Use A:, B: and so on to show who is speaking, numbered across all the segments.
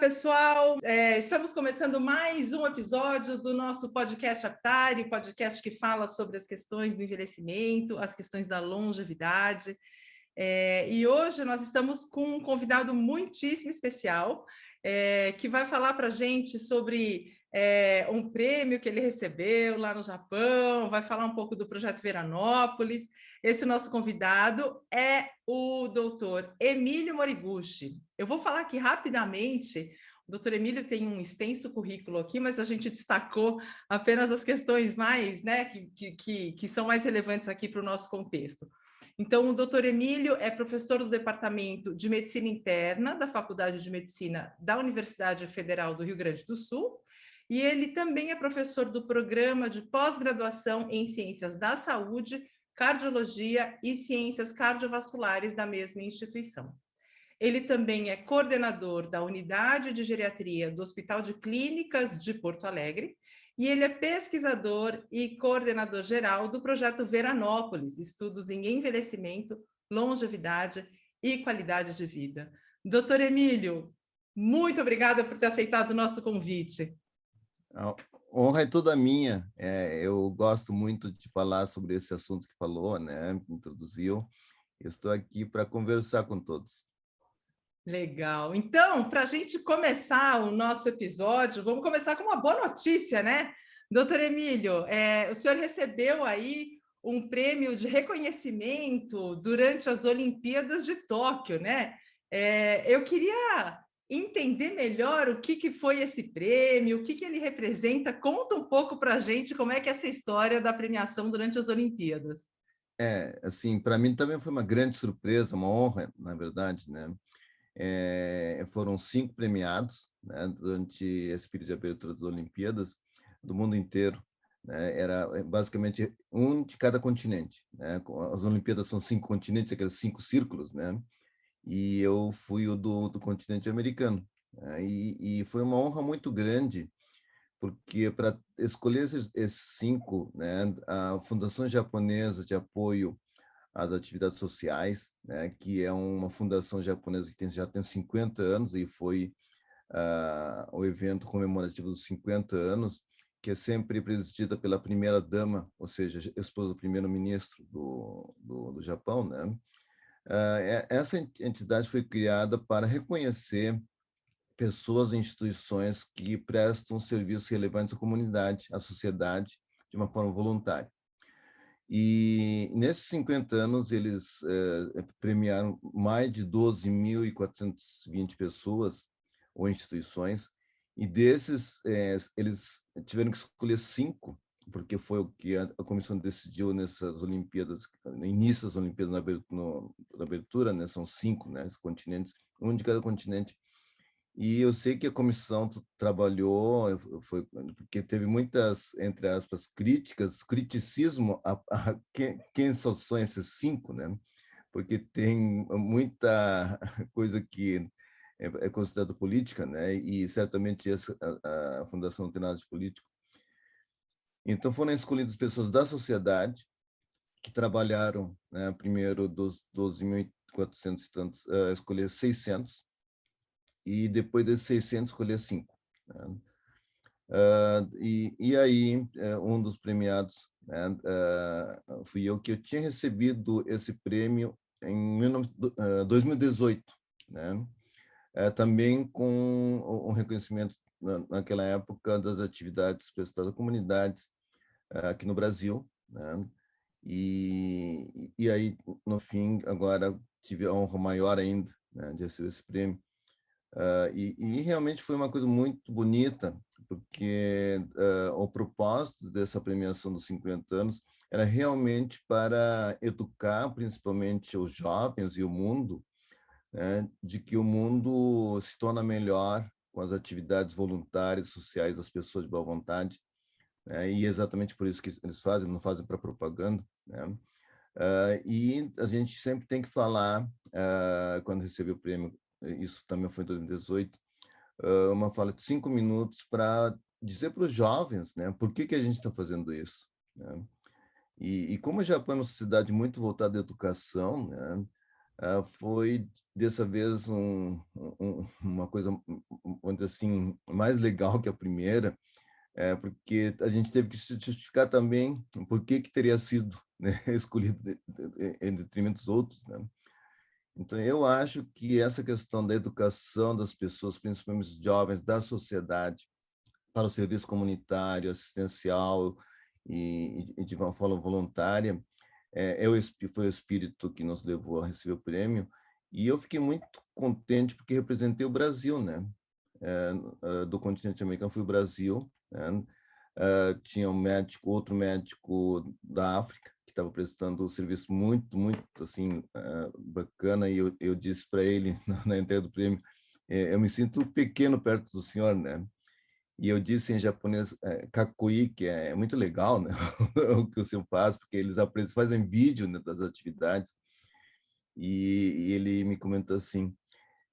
A: pessoal. É, estamos começando mais um episódio do nosso podcast Aptari, podcast que fala sobre as questões do envelhecimento, as questões da longevidade. É, e hoje nós estamos com um convidado muitíssimo especial, é, que vai falar para a gente sobre é, um prêmio que ele recebeu lá no Japão, vai falar um pouco do projeto Veranópolis. Esse nosso convidado é o doutor Emílio Moriguchi. Eu vou falar aqui rapidamente. O doutor Emílio tem um extenso currículo aqui, mas a gente destacou apenas as questões mais, né, que, que, que são mais relevantes aqui para o nosso contexto. Então, o doutor Emílio é professor do Departamento de Medicina Interna da Faculdade de Medicina da Universidade Federal do Rio Grande do Sul, e ele também é professor do programa de pós-graduação em Ciências da Saúde, Cardiologia e Ciências Cardiovasculares da mesma instituição. Ele também é coordenador da Unidade de Geriatria do Hospital de Clínicas de Porto Alegre e ele é pesquisador e coordenador geral do projeto Veranópolis, estudos em envelhecimento, longevidade e qualidade de vida. Doutor Emílio, muito obrigada por ter aceitado o nosso convite.
B: A honra é toda minha. É, eu gosto muito de falar sobre esse assunto que falou, né? Introduziu. Eu estou aqui para conversar com todos.
A: Legal. Então, para a gente começar o nosso episódio, vamos começar com uma boa notícia, né? Doutor Emílio, é, o senhor recebeu aí um prêmio de reconhecimento durante as Olimpíadas de Tóquio, né? É, eu queria entender melhor o que, que foi esse prêmio, o que, que ele representa. Conta um pouco para a gente como é que é essa história da premiação durante as Olimpíadas.
B: É, assim, para mim também foi uma grande surpresa, uma honra, na verdade, né? É, foram cinco premiados né, durante esse período de abertura das Olimpíadas do mundo inteiro. Né? Era é, basicamente um de cada continente. Né? As Olimpíadas são cinco continentes, aqueles cinco círculos, né? E eu fui o do, do continente americano. E, e, foi uma honra muito grande, porque para escolher esses, esses, cinco, né, a Fundação Japonesa de Apoio às Atividades Sociais, né, que é uma fundação japonesa que tem, já tem 50 anos e foi uh, o evento comemorativo dos 50 anos, que é sempre presidida pela primeira dama, ou seja, esposa do primeiro-ministro do, do, do Japão, né? Ah, é, essa entidade foi criada para reconhecer pessoas e instituições que prestam serviços relevantes à comunidade, à sociedade, de uma forma voluntária. E nesses 50 anos, eles eh, premiaram mais de 12.420 pessoas ou instituições, e desses, eh, eles tiveram que escolher cinco porque foi o que a, comissão decidiu nessas Olimpíadas, no início das Olimpíadas, na abertura, na abertura né, são cinco né, continentes, um de cada continente. E eu sei que a comissão trabalhou, foi, porque teve muitas, entre aspas, críticas, criticismo a, a quem, quem são esses cinco, né? Porque tem muita coisa que é, é considerada política, né? E certamente essa, a, a Fundação não tem nada de político, então, foram escolhidas pessoas da sociedade que trabalharam, né, primeiro dos 12.400 e tantos, uh, escolher 600, e depois desses 600 escolher 5. Né? Uh, e, e aí, uh, um dos premiados né, uh, fui eu, que eu tinha recebido esse prêmio em 2018, né? também com um reconhecimento naquela época das atividades prestadas a comunidades eh, aqui no Brasil, né? E, e aí, no fim, agora tive a honra maior ainda né, de receber esse prêmio. Uh, e, e, realmente foi uma coisa muito bonita, porque uh, o propósito dessa premiação dos 50 anos era realmente para educar, principalmente os jovens e o mundo, né, de que o mundo se torna melhor com as atividades voluntárias, sociais das pessoas de boa vontade, né? e é exatamente por isso que eles fazem, não fazem para propaganda. Né? Uh, e a gente sempre tem que falar, uh, quando recebeu o prêmio, isso também foi em 2018, uh, uma fala de cinco minutos para dizer para os jovens né, por que, que a gente está fazendo isso. Né? E, e, como o Japão é uma sociedade muito voltada à educação, né, uh, foi dessa vez um, um, uma coisa, vamos dizer assim, mais legal que a primeira, é, porque a gente teve que justificar também por que, que teria sido né, escolhido em detrimento dos outros. Né? Então, eu acho que essa questão da educação das pessoas, principalmente os jovens, da sociedade, para o serviço comunitário, assistencial e, e de uma forma voluntária, é, é foi o espírito que nos levou a receber o prêmio, e eu fiquei muito contente porque representei o Brasil, né? É, do continente americano fui o Brasil, né? é, tinha um médico, outro médico da África que estava prestando um serviço muito, muito assim é, bacana e eu, eu disse para ele na, entrega do prêmio, é, eu me sinto pequeno perto do senhor, né? E eu disse em japonês é, kakui, que é muito legal, né? o que o senhor faz, porque eles fazem vídeo né, das atividades. E, e ele me comentou assim,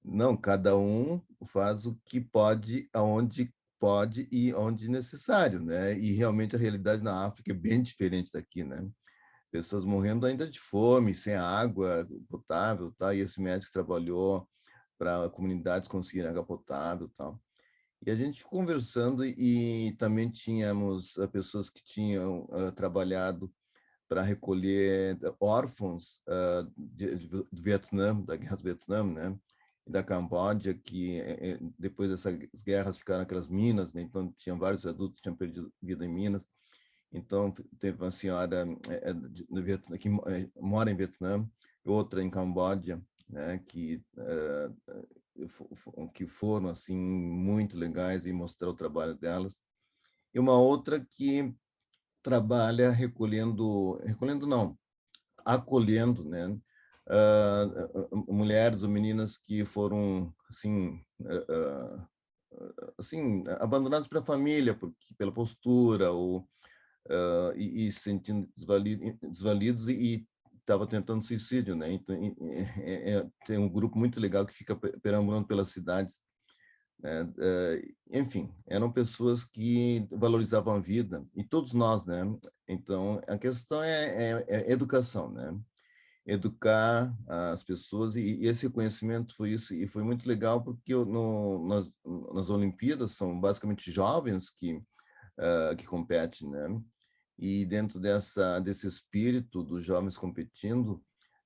B: não, cada um faz o que pode, aonde pode e onde necessário, né? E realmente a realidade na África é bem diferente daqui, né? Pessoas morrendo ainda de fome, sem água potável, tá? E esse médico trabalhou para comunidades conseguirem água potável, tal. E a gente conversando e também tínhamos eh, pessoas que tinham uh, trabalhado para recolher órfãos uh, de, do Vietnã, da guerra do Vietnã, né? Da Camboja, que eh, eh, depois dessas guerras ficaram aquelas minas, né? então tinham vários adultos que tinham perdido vida em minas. Então teve uma senhora Vietnã, que mora em Vietnã, outra em Camboja, né? que que foram assim muito legais e mostrar o trabalho delas. E uma outra que trabalha recolhendo, recolhendo não, acolhendo, né? Uh, mulheres ou meninas que foram assim uh, assim abandonadas pela família porque pela postura ou e, e, se sentindo desvalidos e estava tentando suicídio, né? Então é, é, tem um grupo muito legal que fica perambulando pelas cidades. Né? enfim, eram pessoas que valorizavam a vida e todos nós, né? Então a questão é, é educação, né? Educar as pessoas e, esse conhecimento foi isso e foi muito legal porque no, nas, nas Olimpíadas são basicamente jovens que uh, que competem, né? E dentro dessa desse espírito dos jovens competindo,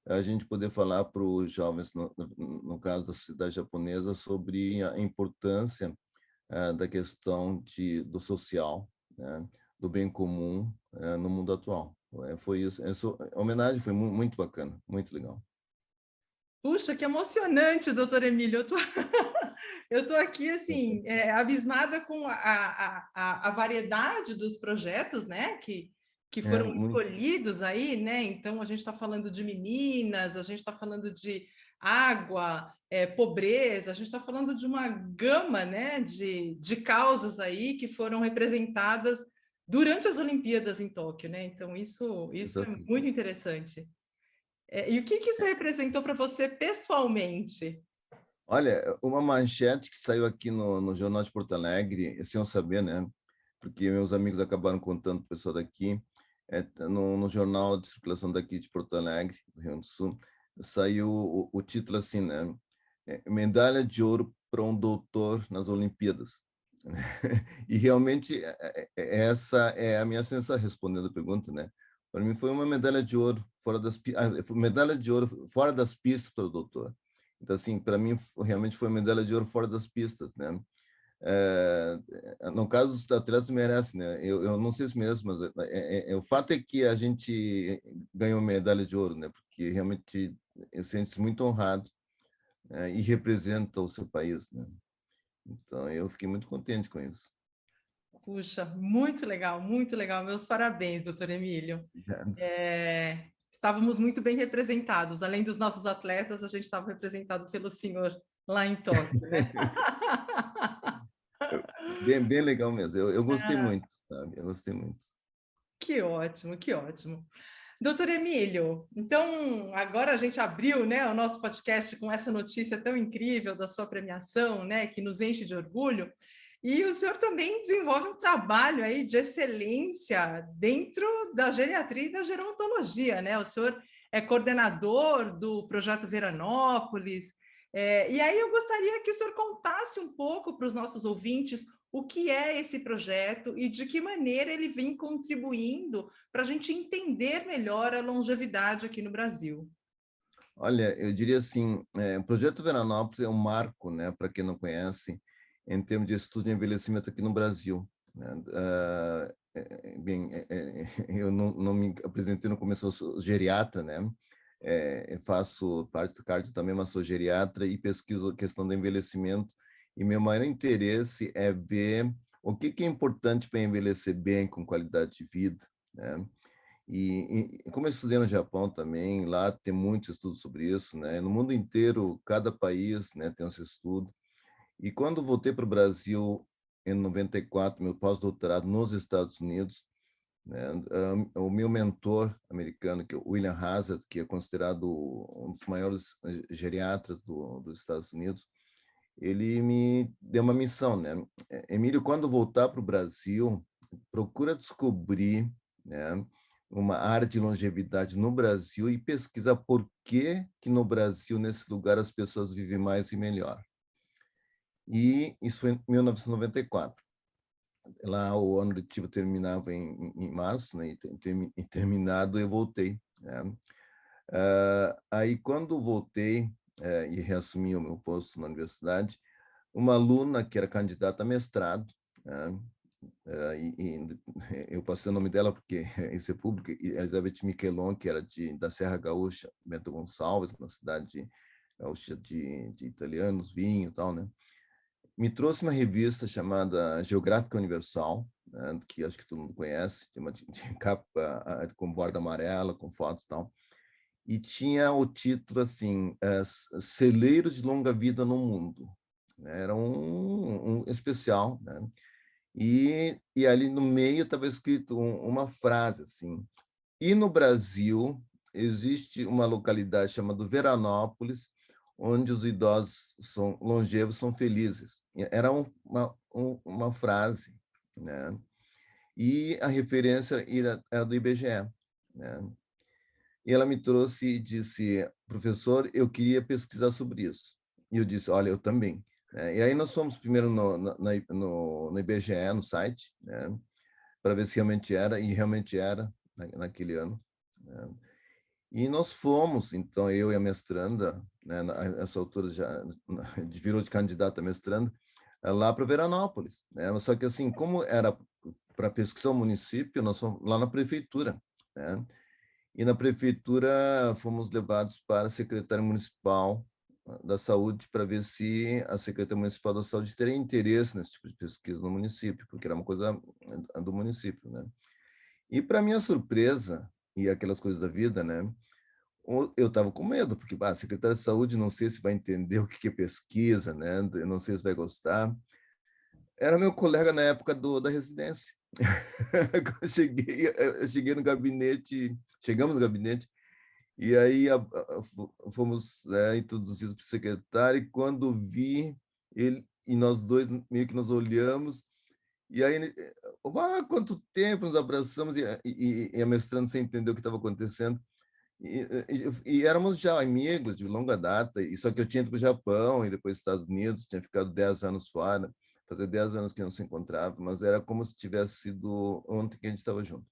B: a gente poder falar para os jovens, no, no, caso da sociedade japonesa, sobre a importância uh, da questão de, do social, né? Do bem comum uh, no mundo atual. É, foi isso. Essa homenagem foi muito bacana, muito legal.
A: Puxa, que emocionante, doutor Emílio. Eu tô, eu tô aqui, assim, é, abismada com a, a, a, a, variedade dos projetos, né, que, que é, foram é, muito... escolhidos aí, né? Então, a gente está falando de meninas, a gente está falando de água, é, pobreza, a gente está falando de uma gama, né, de, de causas aí que foram representadas durante as Olimpíadas em Tóquio, né? Então, isso, isso é muito interessante. É, e o que, que isso representou para você pessoalmente?
B: Olha, uma manchete que saiu aqui no, no Jornal de Porto Alegre, sem eu saber, né? Porque meus amigos acabaram contando para o pessoal daqui, é, no, no, jornal de circulação daqui de Porto Alegre, do Rio Grande do Sul, saiu o, o título assim, né? É, medalha de ouro para um doutor nas Olimpíadas. e realmente é, é, essa é a minha sensação respondendo a pergunta, né? Para mim foi uma medalha de ouro fora das ah, medalha de ouro fora das pistas para o doutor. Então assim, para mim realmente foi medalha de ouro fora das pistas, né? É, no caso os atletas merecem, né? Eu, eu não sei se mesmo, mas é, é, o fato é que a gente ganhou medalha de ouro, né? Porque realmente sente-se muito honrado e representa o seu país, né? Então, eu fiquei muito contente com isso.
A: Puxa, muito legal, muito legal. Meus parabéns, doutor Emílio. É, estávamos muito bem representados. Além dos nossos atletas, a gente estava representado pelo senhor lá em Tóquio. Né?
B: bem, bem legal mesmo. Eu, eu gostei ah. muito, sabe? Eu gostei muito.
A: Que ótimo, que ótimo. Doutor Emílio, então agora a gente abriu né, o nosso podcast com essa notícia tão incrível da sua premiação, né, que nos enche de orgulho. E o senhor também desenvolve um trabalho aí de excelência dentro da geriatria e da gerontologia, né? O senhor é coordenador do projeto Veranópolis. É, e aí eu gostaria que o senhor contasse um pouco para os nossos ouvintes o que é esse projeto e de que maneira ele vem contribuindo para a gente entender melhor a longevidade aqui no Brasil.
B: Olha, eu diria assim, é, o projeto Veranópolis é um marco, né, para quem não conhece, em termos de estudo de envelhecimento aqui no Brasil. Né? Uh, bem, é, eu não, não, me apresentei no começo, eu sou geriatra, né? É, faço parte do CARD também, mas sou geriatra e pesquiso a questão do envelhecimento. E meu maior interesse é ver o que, que é importante para envelhecer bem, com qualidade de vida, né? E, e, como eu estudei no Japão também, lá tem muitos estudos sobre isso, né? No mundo inteiro, cada país né, tem seu estudo. E quando voltei para o Brasil em 94, meu pós-doutorado nos Estados Unidos, né, o meu mentor americano, que é William Hazard, que é considerado um dos maiores geriatras do, dos Estados Unidos, ele me deu uma missão, né? Emílio, quando voltar para o Brasil, procura descobrir, né, uma área de longevidade no Brasil e pesquisa por que que no Brasil, nesse lugar, as pessoas vivem mais e melhor e isso foi em 1994. Lá o ano letivo terminava em, em março, né? e terminado eu voltei. Né? Uh, aí quando voltei uh, e reassumi o meu posto na universidade, uma aluna que era candidata a mestrado, né? uh, e, e, eu passei o nome dela porque isso é público, Elizabeth Miquelon, que era de, da Serra Gaúcha, Bento Gonçalves, uma cidade gaúcha de, de italianos, vinho e tal, né? me trouxe uma revista chamada Geográfica Universal, né, que acho que todo mundo conhece, de uma de capa com borda amarela, com fotos e tal, e tinha o título assim, é, Celeiros de Longa Vida no Mundo. Né, era um, um especial, né? E, e ali no meio estava escrito um, uma frase assim, e no Brasil existe uma localidade chamada Veranópolis, onde os idosos são longevos são felizes. Era uma, uma frase, né? E a referência era, do IBGE, né? E ela me trouxe e disse, professor, eu queria pesquisar sobre isso. E eu disse, olha, eu também. Né? E aí nós fomos primeiro no, no, no, no IBGE, no site, né? para ver se realmente era, e realmente era naquele ano. Né? E nós fomos, então, eu e a mestranda, né, nessa altura já virou de candidata a mestranda, lá para Veranópolis. Né? Só que, assim, como era para pesquisar o município, nós fomos lá na prefeitura. Né? E na prefeitura fomos levados para a Secretaria Municipal ah, da Saúde para ver se a Secretaria Municipal da Saúde teria interesse nesse tipo de pesquisa no município, porque era uma coisa eh, do município. Né? E, para minha surpresa, e aquelas coisas da vida, né? Eu estava com medo, porque ah, a secretária de saúde não sei se vai entender o que é pesquisa, né? não sei se vai gostar. Era meu colega na época do, da residência. eu cheguei, eu cheguei no gabinete, chegamos no gabinete, e aí a, a, fomos né, introduzidos para o secretário, e quando vi ele, e nós dois meio que nos olhamos, e aí, ah, quanto tempo nos abraçamos e, e, e a sem entender o que estava acontecendo. E, e, e, éramos já amigos de longa data, e só que eu tinha ido para o Japão e depois Estados Unidos, tinha ficado 10 anos fora, fazer 10 anos que não se encontrava, mas era como se tivesse sido ontem que a gente estava junto.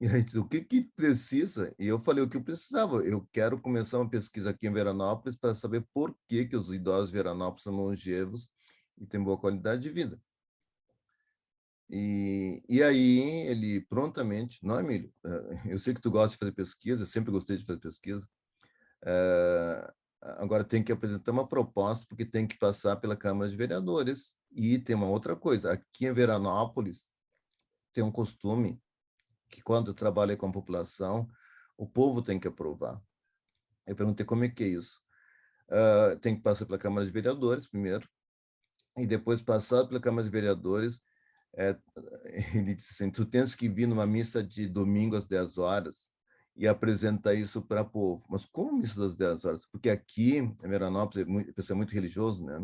B: E a gente o que, que precisa? E eu falei o que eu precisava. Eu quero começar uma pesquisa aqui em Veranópolis para saber por que, que os idosos de Veranópolis são longevos e têm boa qualidade de vida. E, e aí ele prontamente, não, Emílio, eh, eu sei que tu gosta de fazer pesquisa, eu sempre gostei de fazer pesquisa, uh, agora tem que apresentar uma proposta, porque tem que passar pela Câmara de Vereadores. E tem uma outra coisa, aqui em Veranópolis tem um costume que quando eu trabalho com a população, o povo tem que aprovar. Eu perguntei como é que é isso. Uh, tem que passar pela Câmara de Vereadores primeiro, e depois passar pela Câmara de Vereadores, é, ele disse assim, tu tens que vir numa missa de domingo às 10 horas e apresentar isso para o povo. Mas como missa das 10 horas? Porque aqui, em Veranópolis, o pessoal é muito religioso, né?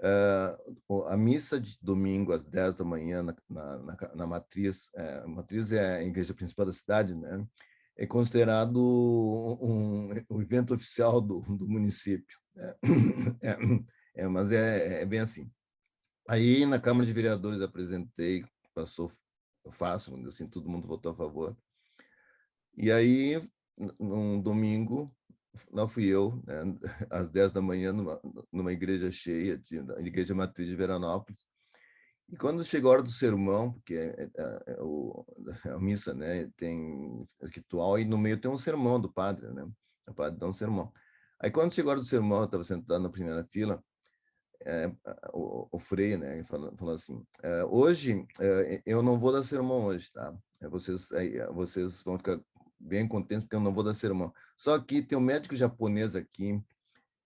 B: Uh, a missa de domingo às 10 da manhã na, na, na, matriz, é, matriz é a igreja principal da cidade, né? é considerado um, um evento oficial do, do município. É, é, é, mas é, é, bem assim. Aí, na Câmara de Vereadores, apresentei, passou fácil, assim, todo mundo votou a favor. E aí, num domingo, lá fui eu, né, às 10 da manhã, numa, numa igreja cheia, de, igreja matriz de Veranópolis, e quando chegou a hora do sermão, porque é, é, é o, a missa né, tem ritual, e no meio tem um sermão do padre, né? O padre dá um sermão. Aí quando chegou a hora do sermão, eu estava sentado na primeira fila, é, o, o Frei né, falou, falou assim, é, hoje, é, eu não vou dar sermão hoje, tá? Vocês, vocês vão ficar bem contentes porque eu não vou dar sermão. Só que tem um médico japonês aqui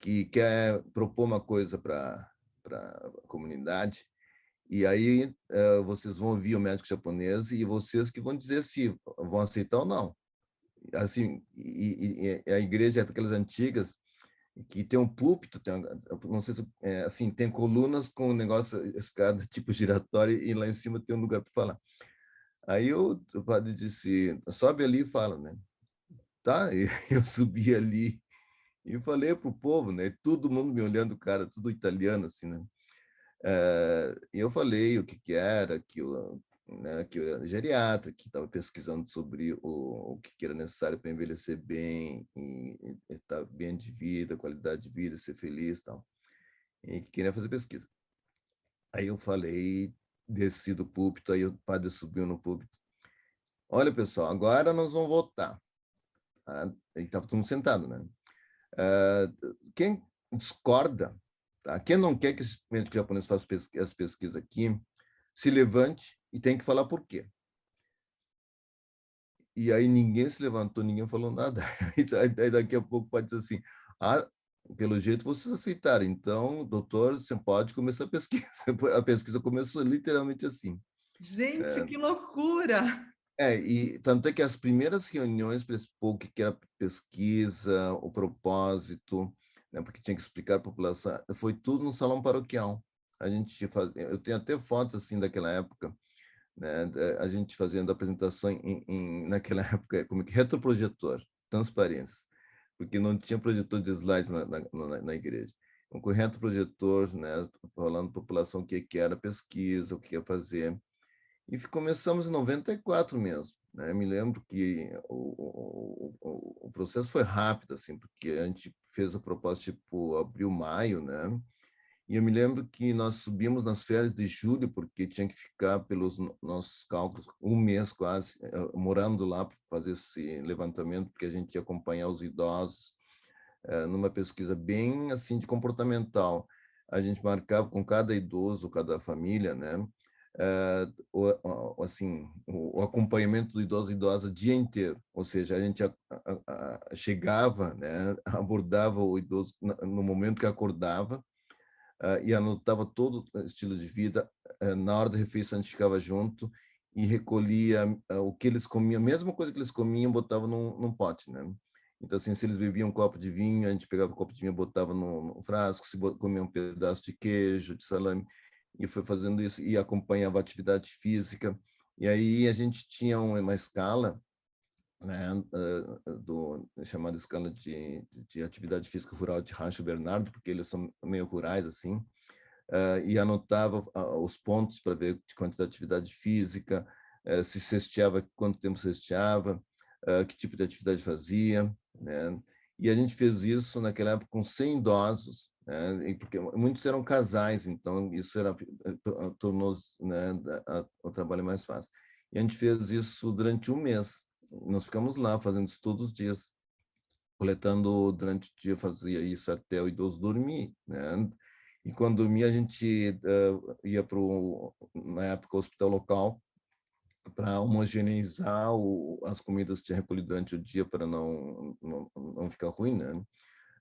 B: que quer propor uma coisa para a comunidade, e aí uh, vocês vão ouvir o médico japonês e vocês que vão dizer se vão aceitar ou não. Assim, e, e a igreja é daquelas antigas que tem um púlpito, tem não sei se é, assim tem colunas com um negócio escada tipo giratória e lá em cima tem um lugar para falar. Aí eu, o padre disse, sobe ali e fala, né? Tá? E eu subi ali e falei para o povo, né? Todo mundo me olhando, cara, tudo italiano assim, né? Uh, eu falei o que, que era, que eu, né, que eu era geriatra, que estava pesquisando sobre o, o que, que era necessário para envelhecer bem, e, estar bem de vida, qualidade de vida, ser feliz tal. E que queria fazer pesquisa. Aí eu falei, desci do púlpito, aí o padre subiu no púlpito. Olha, pessoal, agora nós vamos votar. Ah, e estava todo mundo sentado, né? Uh, quem discorda Tá? Quem não quer que esse médico japonês faça as pesquisas aqui, se levante e tem que falar por quê. E aí ninguém se levantou, ninguém falou nada. Aí daqui a pouco pode dizer assim, ah, pelo jeito vocês aceitaram, então, doutor, você pode começar a pesquisa. A pesquisa começou literalmente assim.
A: Gente, é, que loucura!
B: É, e tanto é que as primeiras reuniões para expor o que era pesquisa, o propósito, né, porque tinha que explicar a população. Foi tudo no salão paroquial. A gente faz, eu tenho até fotos assim daquela época, né, a gente fazendo apresentação em, em naquela época como que retroprojetor, transparência, porque não tinha projetor de slides na, na, na igreja. Um correto projetor, né, falando para a população o que, que era pesquisa, o que ia fazer. E começamos em 94 mesmo. Né? Me lembro que o, o, o, processo foi rápido, assim, porque a gente fez a proposta tipo abril, maio, né? E eu me lembro que nós subimos nas férias de julho, porque tinha que ficar, pelos nossos cálculos, um mês quase, eh, morando lá para fazer esse levantamento, porque a gente ia acompanhar os idosos eh, numa pesquisa bem assim de comportamental. A gente marcava com cada idoso, cada família, né? Uh, assim, o, acompanhamento do idoso e idosa o dia inteiro, ou seja, a gente a, a, a, chegava, né, abordava o idoso no momento que acordava uh, e anotava todo o estilo de vida. Uh, na hora da refeição a gente ficava junto e recolhia o que eles comiam, a mesma coisa que eles comiam, botava num, num pote, né? Então, assim, se eles bebiam um copo de vinho, a gente pegava o copo de vinho, botava no, no frasco, se comiam um pedaço de queijo, de salame, e foi fazendo isso e acompanhava atividade física. E aí a gente tinha uma escala, né, do chamada escala de, de atividade física rural de Rancho Bernardo, porque eles são meio rurais assim, e anotava os pontos para ver de quantidade de atividade física, se cesteava, quanto tempo cesteava, que tipo de atividade fazia, né? E a gente fez isso naquela época com 100 idosos, né? porque muitos eram casais, então isso era eh, tornou né, o trabalho mais fácil. E a gente fez isso durante um mês. Nós ficamos lá fazendo isso todos os dias, coletando durante o dia, fazia isso até o idoso dormir, né? E quando dormia, a gente uh, ia para na época, o hospital local para homogeneizar o, as comidas que tinha recolhido durante o dia para não, não, não ficar ruim, né?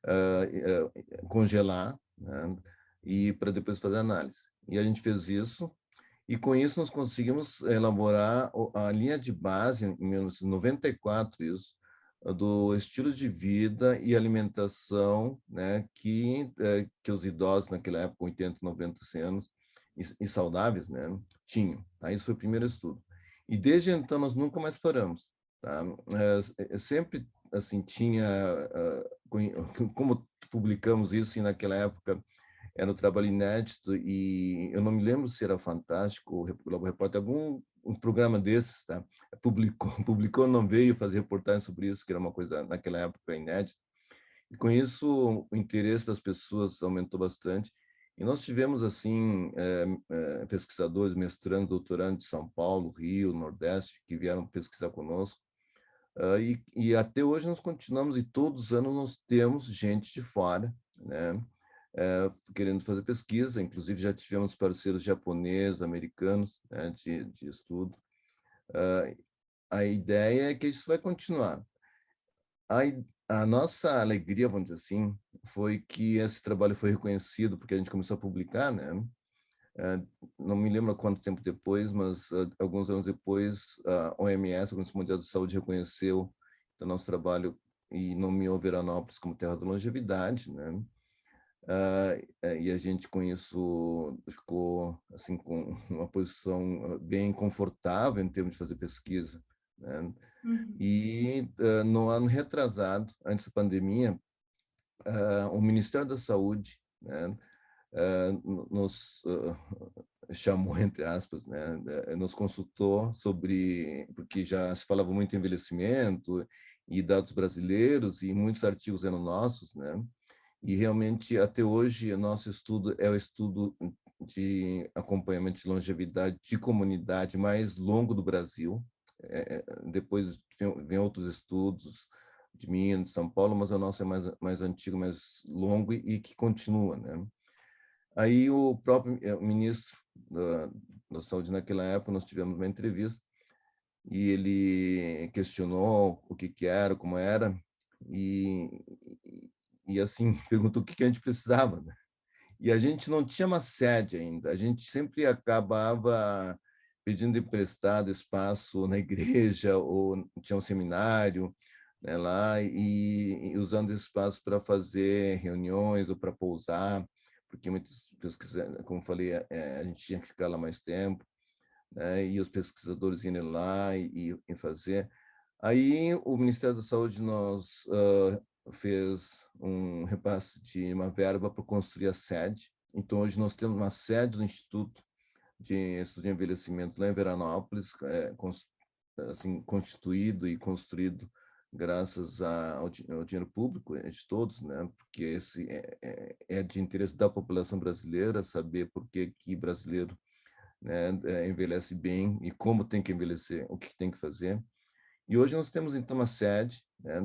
B: Uh, uh, congelar né? e para depois fazer análise. E a gente fez isso e com isso nós conseguimos elaborar a linha de base em 1994 isso do estilo de vida e alimentação, né, que eh, que os idosos naquela época, 80, 90, 100 anos, e, e saudáveis, né, tinham. Tá? Isso foi o primeiro estudo. E desde então nós nunca mais paramos. tá? É, sempre assim tinha como publicamos isso naquela época era um trabalho inédito e eu não me lembro se era fantástico o Globo Repórter algum um programa desses tá? Publicou publicou não veio fazer reportagem sobre isso que era uma coisa naquela época inédita. E com isso o interesse das pessoas aumentou bastante. E nós tivemos assim é, é, pesquisadores mestrando doutorando de São Paulo Rio Nordeste que vieram pesquisar conosco Uh, e, e, até hoje nós continuamos, e todos os anos nós temos gente de fora, né, uh, querendo fazer pesquisa, inclusive já tivemos parceiros japoneses, americanos, né, de, de estudo. Uh, a ideia é que isso vai continuar. A, a nossa alegria, vamos dizer assim, foi que esse trabalho foi reconhecido, porque a gente começou a publicar, né, não me lembro quanto tempo depois, mas alguns anos depois, a OMS, a Organização Mundial de Saúde, reconheceu o nosso trabalho e nomeou Veranópolis como terra da longevidade, né? Uh, e a gente com isso ficou assim com uma posição bem confortável em termos de fazer pesquisa. Né? Uhum. E uh, no ano retrasado, antes da pandemia, uh, o Ministério da Saúde né, nos chamou, entre aspas, né, nos consultou sobre, porque já se falava muito em envelhecimento e dados brasileiros, e muitos artigos eram nossos, né, e realmente, até hoje, nosso estudo é o estudo de acompanhamento de longevidade de comunidade mais longo do Brasil. É, depois vem, vem, outros estudos de Minas, de São Paulo, mas o nosso é mais, mais antigo, mais longo e, e que continua, né? Aí o próprio eh, ministro da, da Saúde naquela época, nós tivemos uma entrevista e ele questionou o que, que era, como era, e, e assim, perguntou o que, que a gente precisava. Né? E a gente não tinha uma sede ainda, a gente sempre acabava pedindo emprestado espaço na igreja ou tinha um seminário né, lá e, e usando esse espaço para fazer reuniões ou para pousar porque muitos pesquisadores, como falei, é, a gente tinha que ficar lá mais tempo, né, e os pesquisadores iam lá e, e fazer. Aí o Ministério da Saúde nos uh, fez um repasse de uma verba para construir a sede. Então hoje nós temos uma sede do Instituto de Estudo de Envelhecimento lá em Veranópolis, é, assim constituído e construído graças ao, ao, dinheiro público é de todos, né? Porque esse é, é, é, de interesse da população brasileira saber por que que brasileiro né, é, envelhece bem e como tem que envelhecer, o que tem que fazer. E hoje nós temos então uma sede, né?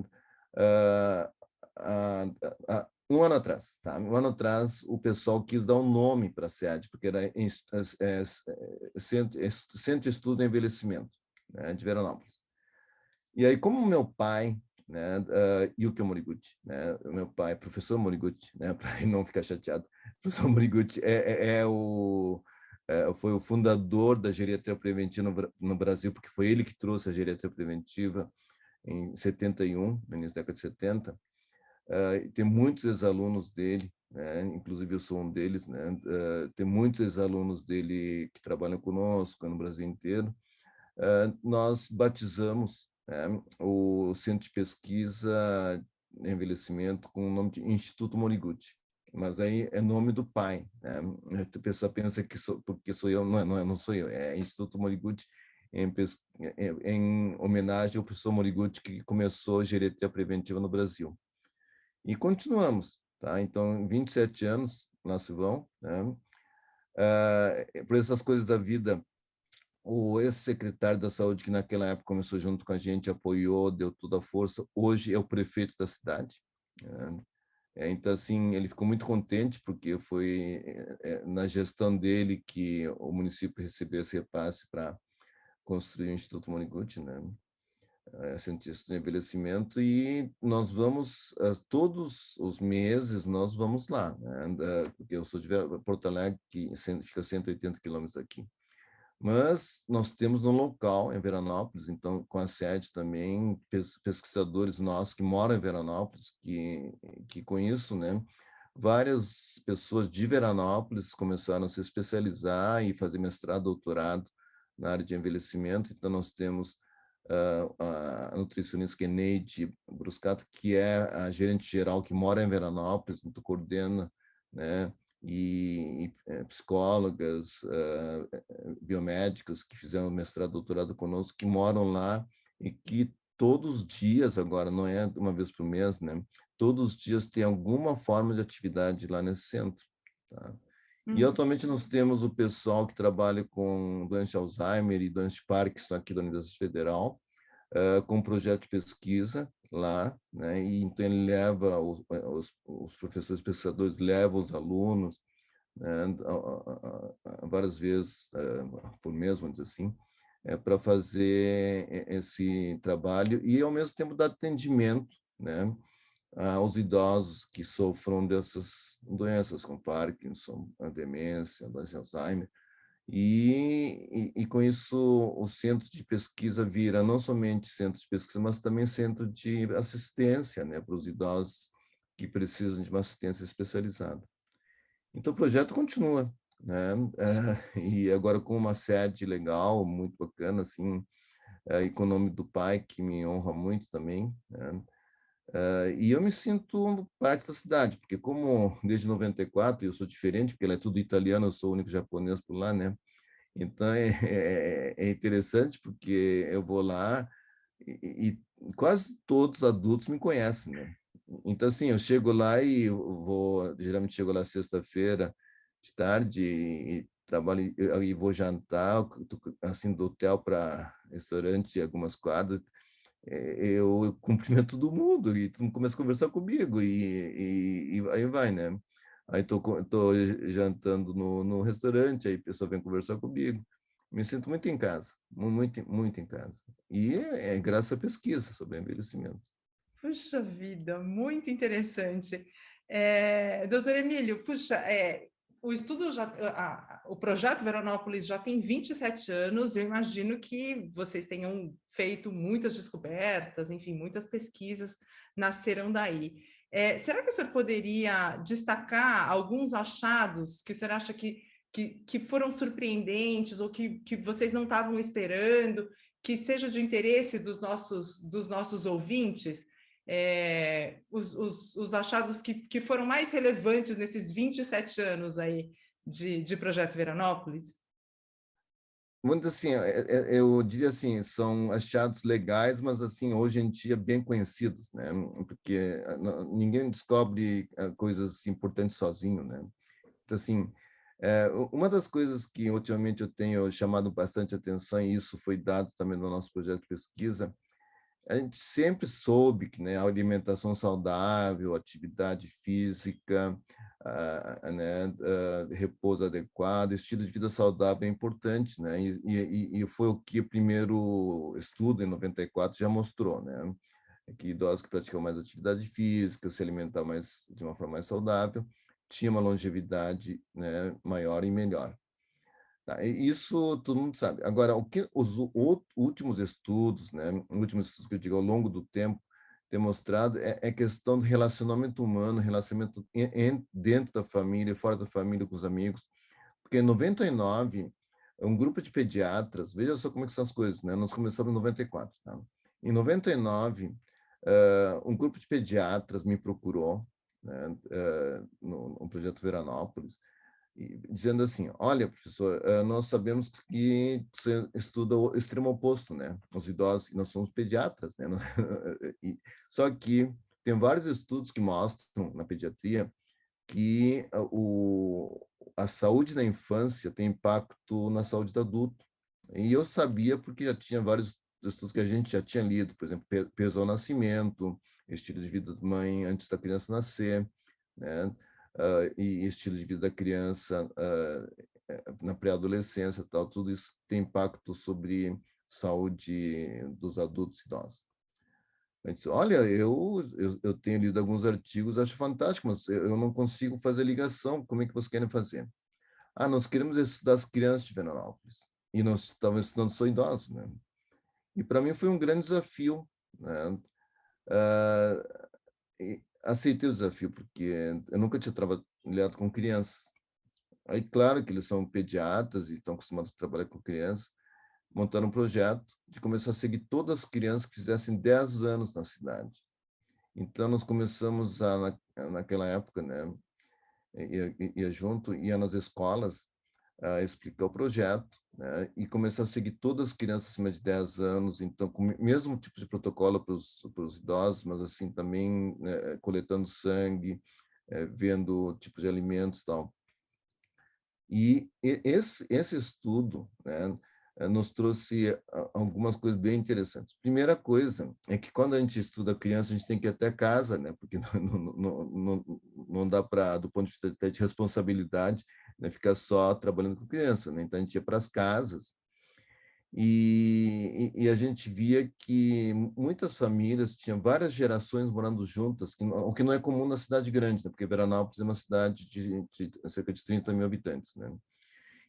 B: Uh, uh, uh, um ano atrás, tá? Um ano atrás, o pessoal quis dar um nome para a sede, porque era é, é, centro, centro de Estudo de Envelhecimento, né, de Veranópolis. E aí, como meu pai, né, uh, Yukio Moriguchi, né, meu pai, professor Moriguchi, né, para não ficar chateado, professor Moriguchi é, é, é o é, foi o fundador da geriatria preventiva no, no, Brasil, porque foi ele que trouxe a geriatria preventiva em 71, no início da década de 70. Uh, tem muitos ex-alunos dele, né, inclusive eu sou um deles, né, uh, tem muitos ex-alunos dele que trabalham conosco no Brasil inteiro. Uh, nós batizamos é, o Centro de Pesquisa Envelhecimento com o nome de Instituto Moriguchi. Mas aí é nome do pai. Né? A pessoa pensa que sou, porque sou eu, não, é, não, é, não sou eu, é Instituto Moriguchi em, em, homenagem ao professor Moriguchi que começou a geriatria preventiva no Brasil. E continuamos, tá? Então, 27 anos lá se vão, né? Uh, por essas coisas da vida, o ex-secretário da Saúde, que naquela época começou junto com a gente, apoiou, deu toda a força, hoje é o prefeito da cidade. Né? É, então, assim, ele ficou muito contente, porque foi é, é, na gestão dele que o município recebeu esse repasse para construir o Instituto Moniguchi, né? É, cientista de envelhecimento, e nós vamos, todos os meses, nós vamos lá, né? porque eu sou de Porto Alegre, que fica 180 quilômetros daqui. Mas nós temos no local, em Veranópolis, então com a sede também, pesquisadores nossos que moram em Veranópolis, que, que com isso, né, várias pessoas de Veranópolis começaram a se especializar e fazer mestrado, doutorado na área de envelhecimento. Então nós temos a nutricionista Neide Bruscato, que é a gerente geral que mora em Veranópolis, então coordena, né, e, e é, psicólogas, uh, biomédicas que fizeram mestrado, doutorado conosco, que moram lá e que todos os dias, agora não é uma vez por mês, né? Todos os dias tem alguma forma de atividade lá nesse centro. Tá? Uhum. E atualmente nós temos o pessoal que trabalha com doença de Alzheimer e doença de Parkinson aqui da Universidade Federal, uh, com um projeto de pesquisa lá, né? E então ele leva os, os, os professores pesquisadores levam os alunos né? várias vezes uh, por mês, vamos dizer assim, é, para fazer esse trabalho e ao mesmo tempo dar atendimento, né? aos idosos que sofram dessas doenças, como Parkinson, demência, doença de Alzheimer. E, e, com isso o centro de pesquisa vira não somente centro de pesquisa, mas também centro de assistência né, para os idosos que precisam de uma assistência especializada. Então o projeto continua, né? E agora com uma sede legal, muito bacana, assim, é, e com o nome do pai, que me honra muito também, né? Uh, e eu me sinto parte da cidade, porque como desde 94 eu sou diferente, porque ela é tudo italiano, eu sou o único japonês por lá, né? Então é, é, é interessante porque eu vou lá e, e, quase todos os adultos me conhecem, né? Então assim, eu chego lá e vou, geralmente chego lá sexta-feira de tarde e, trabalho e vou jantar, assim do hotel para restaurante, algumas quadras eu cumprimento todo mundo e todo mundo começa a conversar comigo e, e, e aí vai, né? Aí tô, tô jantando no, no restaurante, aí a pessoa vem conversar comigo. Me sinto muito em casa, muito, muito em casa. E é, é graças à pesquisa sobre envelhecimento.
A: Puxa vida, muito interessante. É, doutor Emílio, puxa, é, o estudo já, a, o projeto Veranópolis já tem 27 anos, eu imagino que vocês tenham feito muitas descobertas, enfim, muitas pesquisas nasceram daí. É, será que o senhor poderia destacar alguns achados que o senhor acha que, que, que foram surpreendentes ou que, que vocês não estavam esperando, que seja de interesse dos nossos, dos nossos ouvintes? É, os, os, os, achados que, que foram mais relevantes nesses 27 anos aí de, de Projeto Veranópolis?
B: Muito assim, é, é, eu diria assim, são achados legais, mas assim, hoje em dia bem conhecidos, né? Porque ah, ninguém descobre ah, coisas importantes sozinho, né? Então, assim, uma das coisas que ultimamente eu tenho chamado bastante atenção, e isso foi dado também no nosso projeto de pesquisa, a gente sempre soube que né, a alimentação saudável, atividade física, uh, né, uh, repouso adequado, estilo de vida saudável é importante, né? E, e, e, foi o que o primeiro estudo, em 94, já mostrou, né? Que idosos que praticam mais atividade física, se alimentar mais de uma forma mais saudável, tinha uma longevidade né, maior e melhor. Tá? Isso todo mundo sabe. Agora, o que os últimos estudos, né, últimos estudos que eu digo ao longo do tempo, têm mostrado é, é questão do relacionamento humano, relacionamento em, dentro da família, fora da família, com os amigos. Porque em 99, um grupo de pediatras, veja só como é que são as coisas, né? Nós começamos em 94, tá? Em 99, uh, um grupo de pediatras me procurou, né, uh, no, no projeto Veranópolis, dizendo assim, olha, professor, eh, nós sabemos que você estuda o extremo oposto, né? Os idosos, nós somos pediatras, né? Só que tem vários estudos que mostram na pediatria que o, a saúde da infância tem impacto na saúde do adulto. E eu sabia porque já tinha vários estudos que a gente já tinha lido, por exemplo, peso ao nascimento, estilo de vida da mãe antes da criança nascer, né? Uh, e estilo de vida da criança uh, na pré-adolescência, tal, tudo isso tem impacto sobre saúde dos adultos idosos. Eu disse, olha, eu, eu, eu, tenho lido alguns artigos, acho fantástico, mas eu não consigo fazer ligação. Como é que vocês querem fazer? Ah, nós queremos estudar as crianças de Veranópolis. E nós estamos estudando só idosos, né? E para mim foi um grande desafio, né? Uh, aceitei o desafio, porque eu nunca tinha trabalhado com crianças. Aí, claro que eles são pediatras e estão acostumados a trabalhar com crianças, montaram um projeto de começar a seguir todas as crianças que fizessem 10 anos na cidade. Então, nós começamos a, na, naquela época, né, ia, ia junto, ia nas escolas a explicar o projeto, né, e começar a seguir todas as crianças acima de 10 anos, então, com o mesmo tipo de protocolo para os idosos, mas assim, também né, coletando sangue, é, vendo tipos de alimentos e tal. E esse, esse estudo, né, nos trouxe algumas coisas bem interessantes. Primeira coisa é que quando a gente estuda criança, a gente tem que ir até casa, né? Porque não, não, não, não dá para, do ponto de vista de responsabilidade, né? ficar só trabalhando com criança, né? Então a gente ia para as casas e, e, a gente via que muitas famílias tinham várias gerações morando juntas, que, o que não é comum na cidade grande, né? porque Veranópolis é uma cidade de, de cerca de 30 mil habitantes, né?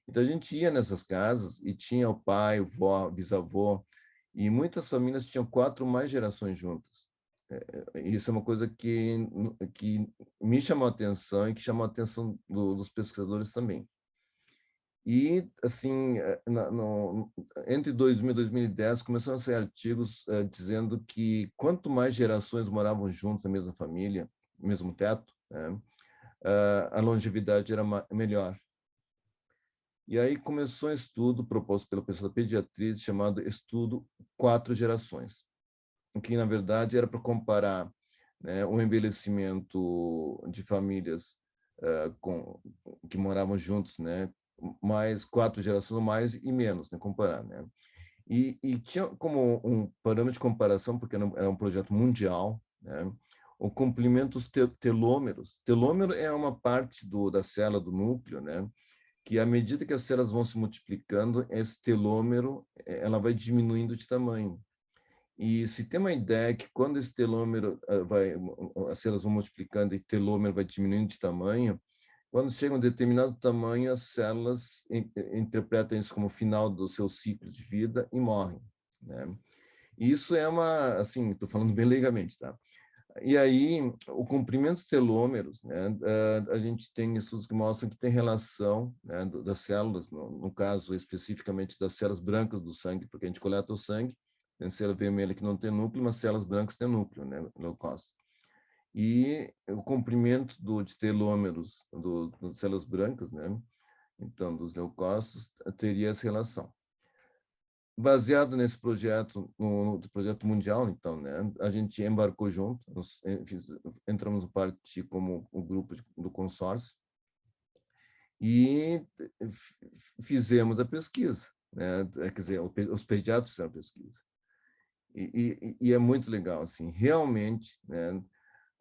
B: Então a gente ia nessas casas e tinha o pai, o vó, bisavô, e muitas famílias tinham quatro mais gerações juntas. É, é, isso é uma coisa que, que me chamou a atenção e que chamou a atenção do, dos pesquisadores também. E, assim, é, na, no, entre 2000 e 2010, começaram a sair artigos uh, dizendo que quanto mais gerações moravam juntos na mesma família, no mesmo teto, né, uh, a longevidade era melhor. E aí começou um estudo proposto pela pessoa da pediatria chamado Estudo Quatro Gerações, que, na verdade, era para comparar né, o envelhecimento de famílias uh, com, que moravam juntos, né, mais quatro gerações mais e menos, né, comparar. Né? E, e tinha como um parâmetro de comparação, porque era um projeto mundial, né, o comprimento dos telômeros. Telômero é uma parte do, da célula do núcleo, né, que à medida que as células vão se multiplicando, esse telômero eh, ela vai diminuindo de tamanho. E se tem uma ideia que quando esse telômero eh, vai, as células vão multiplicando e o telômero vai diminuindo de tamanho, quando chega a um determinado tamanho, as células interpretam isso como final do seu ciclo de vida e morrem. Né? Isso é uma, assim, estou falando bem legalmente, tá? E aí, o comprimento dos telômeros, né, eh, a gente tem estudos que mostram que tem relação né, das células, no, caso especificamente das células brancas do sangue, porque a gente coleta o sangue, tem célula vermelha que não tem núcleo, mas células brancas têm núcleo, né, leucócitos. E o comprimento do, de telômeros do, das células brancas, né, então, dos leucócitos, teria essa relação baseado nesse projeto, no, no, projeto mundial, então, né, a gente embarcou junto, nós eh, fiz, entramos parte como o grupo de, do consórcio e fizemos a pesquisa, né, quer dizer, os pediatras fizeram a pesquisa. E, e, é muito legal, assim, realmente, né,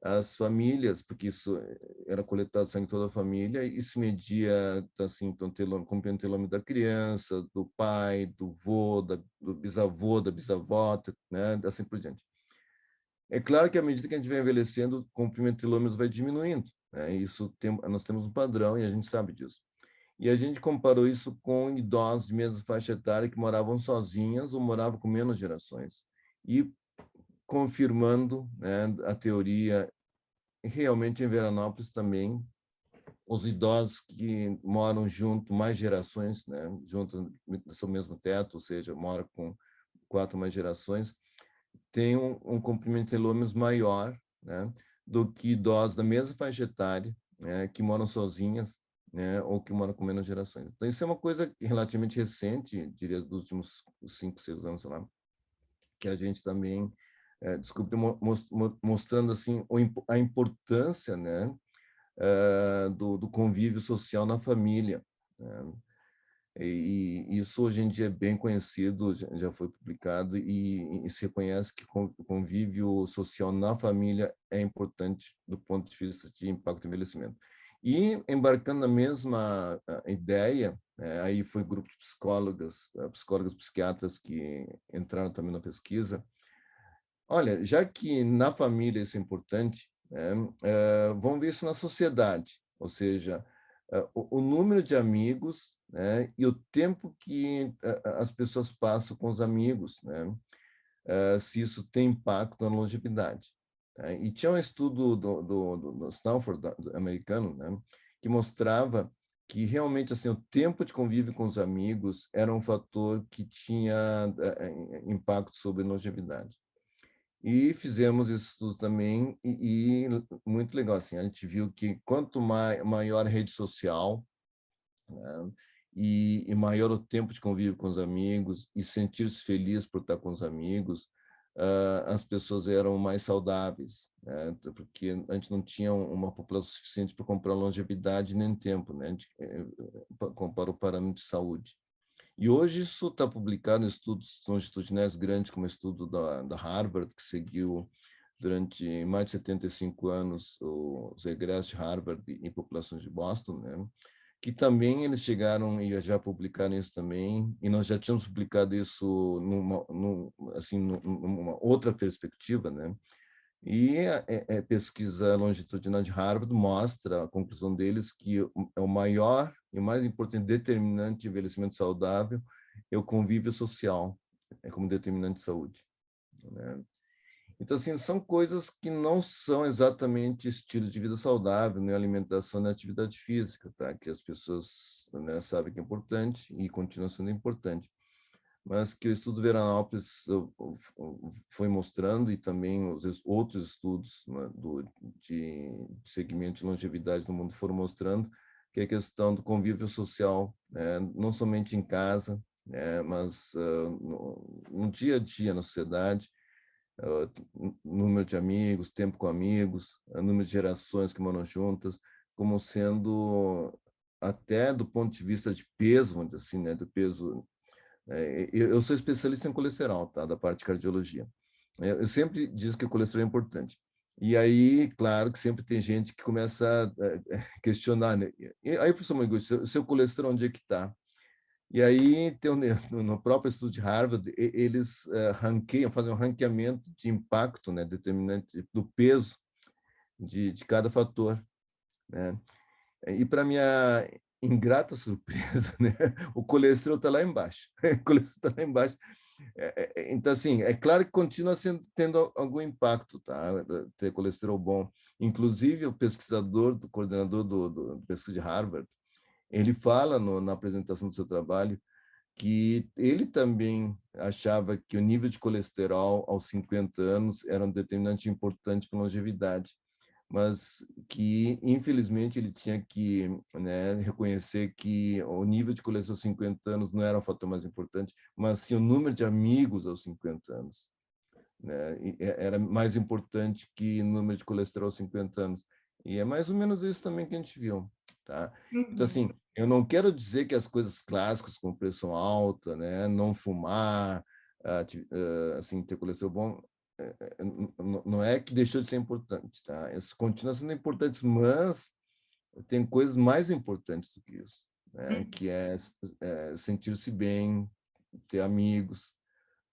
B: as famílias, porque isso era coletado sangue toda a família, e se media, assim, então, telômetro, como telômetro da criança, do pai, do vô, da, do bisavô, da bisavó, né, assim por diante. É claro que à medida que a gente vai envelhecendo, o comprimento de telômeros vai diminuindo. Né? Isso tem, nós temos um padrão e a gente sabe disso. E a gente comparou isso com idosos de mesma faixa etária que moravam sozinhas ou moravam com menos gerações. E confirmando né, a teoria realmente em Veranópolis também os idosos que moram junto mais gerações, né, juntos no mesmo teto, ou seja, moram com quatro mais gerações, têm um, um comprimento de telômeros maior, né, do que idosos da mesma faixa etária, né, que moram sozinhas, né, ou que moram com menos gerações. Então, isso é uma coisa relativamente recente, diria dos últimos cinco, seis anos, sei lá, que a gente também é, descobriu mostrando assim a importância né, é, do, do, convívio social na família. Né? E, e, isso hoje em dia é bem conhecido, já, já foi publicado, e, e, se reconhece que o convívio social na família é importante do ponto de vista de impacto do envelhecimento. E embarcando na mesma ideia, é, aí foi grupo de psicólogas, psicólogas, psiquiatras que entraram também na pesquisa, Olha, já que na família isso é importante, né, é, vamos ver isso na sociedade, ou seja, o, o, número de amigos né, e o tempo que as pessoas passam com os amigos, né, se isso tem impacto na longevidade. Né. E tinha um estudo do, do, do, Stanford do, americano né, que mostrava que realmente assim o tempo de convívio com os amigos era um fator que tinha é, impacto sobre longevidade. E fizemos esse estudo também, e, e, muito legal, assim, a gente viu que quanto mai, maior a rede social, né, e, e, maior o tempo de convívio com os amigos, e sentir-se feliz por estar com os amigos, uh, as pessoas eram mais saudáveis, né, porque a gente não tinha uma população suficiente para comprar longevidade nem tempo, né, gente, eh, para o parâmetro de saúde. E hoje isso está publicado em estudos longitudinais grandes, como o estudo da, da Harvard, que seguiu durante mais de 75 anos os egressos de Harvard em populações de Boston, né? Que também eles chegaram e já publicaram isso também, e nós já tínhamos publicado isso numa, numa, assim, numa outra perspectiva, né? E a, a é, pesquisa longitudinal de Harvard mostra a conclusão deles que é o maior e mais importante determinante de envelhecimento saudável é o convívio social, é como determinante de saúde. Né? Então, assim, são coisas que não são exatamente estilos de vida saudável, nem alimentação, nem atividade física, tá? Que as pessoas né, sabem que é importante e continua sendo importante mas que o estudo Veranópolis foi mostrando e também os outros estudos né, do, de segmento de longevidade no mundo foram mostrando que é a questão do convívio social, né, não somente em casa, né, mas uh, no, no, dia a dia na sociedade, número de amigos, tempo com amigos, número de gerações que moram juntas, como sendo até do ponto de vista de peso, vamos dizer assim, né, do peso é, eu sou especialista em colesterol, tá? Da parte de cardiologia. É, eu sempre digo que o colesterol é importante. E aí, claro que sempre tem gente que começa a é, questionar, né? E aí, professor Mangusto, seu colesterol onde é que está? E aí, tem, no próprio estudo de Harvard, eles ranqueiam, fazem um ranqueamento de impacto, né, determinante do peso de, de cada fator, né? E para minha ingrata surpresa, né? O colesterol está lá embaixo. O colesterol está lá embaixo. É, é, então, assim, é claro que continua sendo, tendo algum impacto, tá? Ter colesterol bom. Inclusive, o pesquisador, o coordenador do, do, do pesquisa de Harvard, ele fala no, na apresentação do seu trabalho que ele também achava que o nível de colesterol aos 50 anos era um determinante importante para longevidade mas que, infelizmente, ele tinha que né, reconhecer que o nível de colesterol aos 50 anos não era o fator mais importante, mas sim o número de amigos aos 50 anos. Né? Era mais importante que o número de colesterol aos 50 anos. E é mais ou menos isso também que a gente viu. Tá? Então, assim, uhum. eu não quero dizer que as coisas clássicas, como pressão alta, né, não fumar, ah, ah, assim, ter colesterol bom, é, é, não é que deixou de ser importante, tá? Isso continua sendo importante, mas tem coisas mais importantes do que isso, né? Hum. Que é, é sentir-se bem, ter amigos,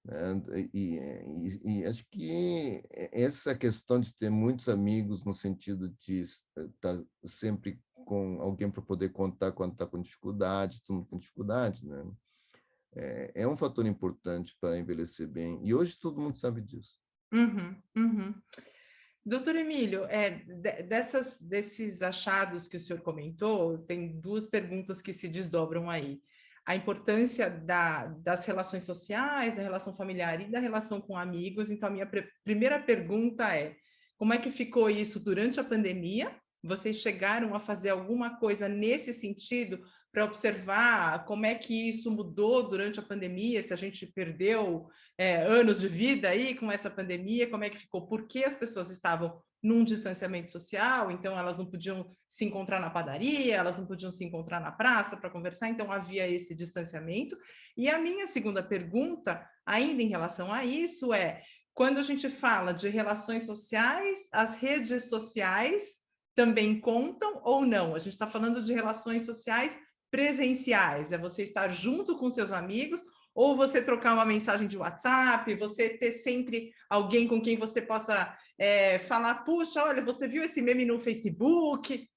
B: né? E, e, e, acho que essa questão de ter muitos amigos no sentido de estar sempre com alguém para poder contar quando está com dificuldade, todo mundo com dificuldade, né? É, é um fator importante para envelhecer bem. E hoje todo mundo sabe disso.
A: Uhum, uhum. Doutor Emílio, é, dessas, desses achados que o senhor comentou, tem duas perguntas que se desdobram aí. A importância da, das relações sociais, da relação familiar e da relação com amigos. Então, a minha primeira pergunta é: como é que ficou isso durante a pandemia? Vocês chegaram a fazer alguma coisa nesse sentido para observar como é que isso mudou durante a pandemia, se a gente perdeu é, anos de vida aí com essa pandemia, como é que ficou, por que as pessoas estavam num distanciamento social, então elas não podiam se encontrar na padaria, elas não podiam se encontrar na praça para conversar, então havia esse distanciamento. E a minha segunda pergunta, ainda em relação a isso, é: quando a gente fala de relações sociais, as redes sociais também contam ou não? A gente está falando de relações sociais presenciais, é você estar junto com seus amigos ou você trocar uma mensagem de WhatsApp, você ter sempre alguém com quem você possa é, falar, puxa, olha, você viu esse meme no Facebook,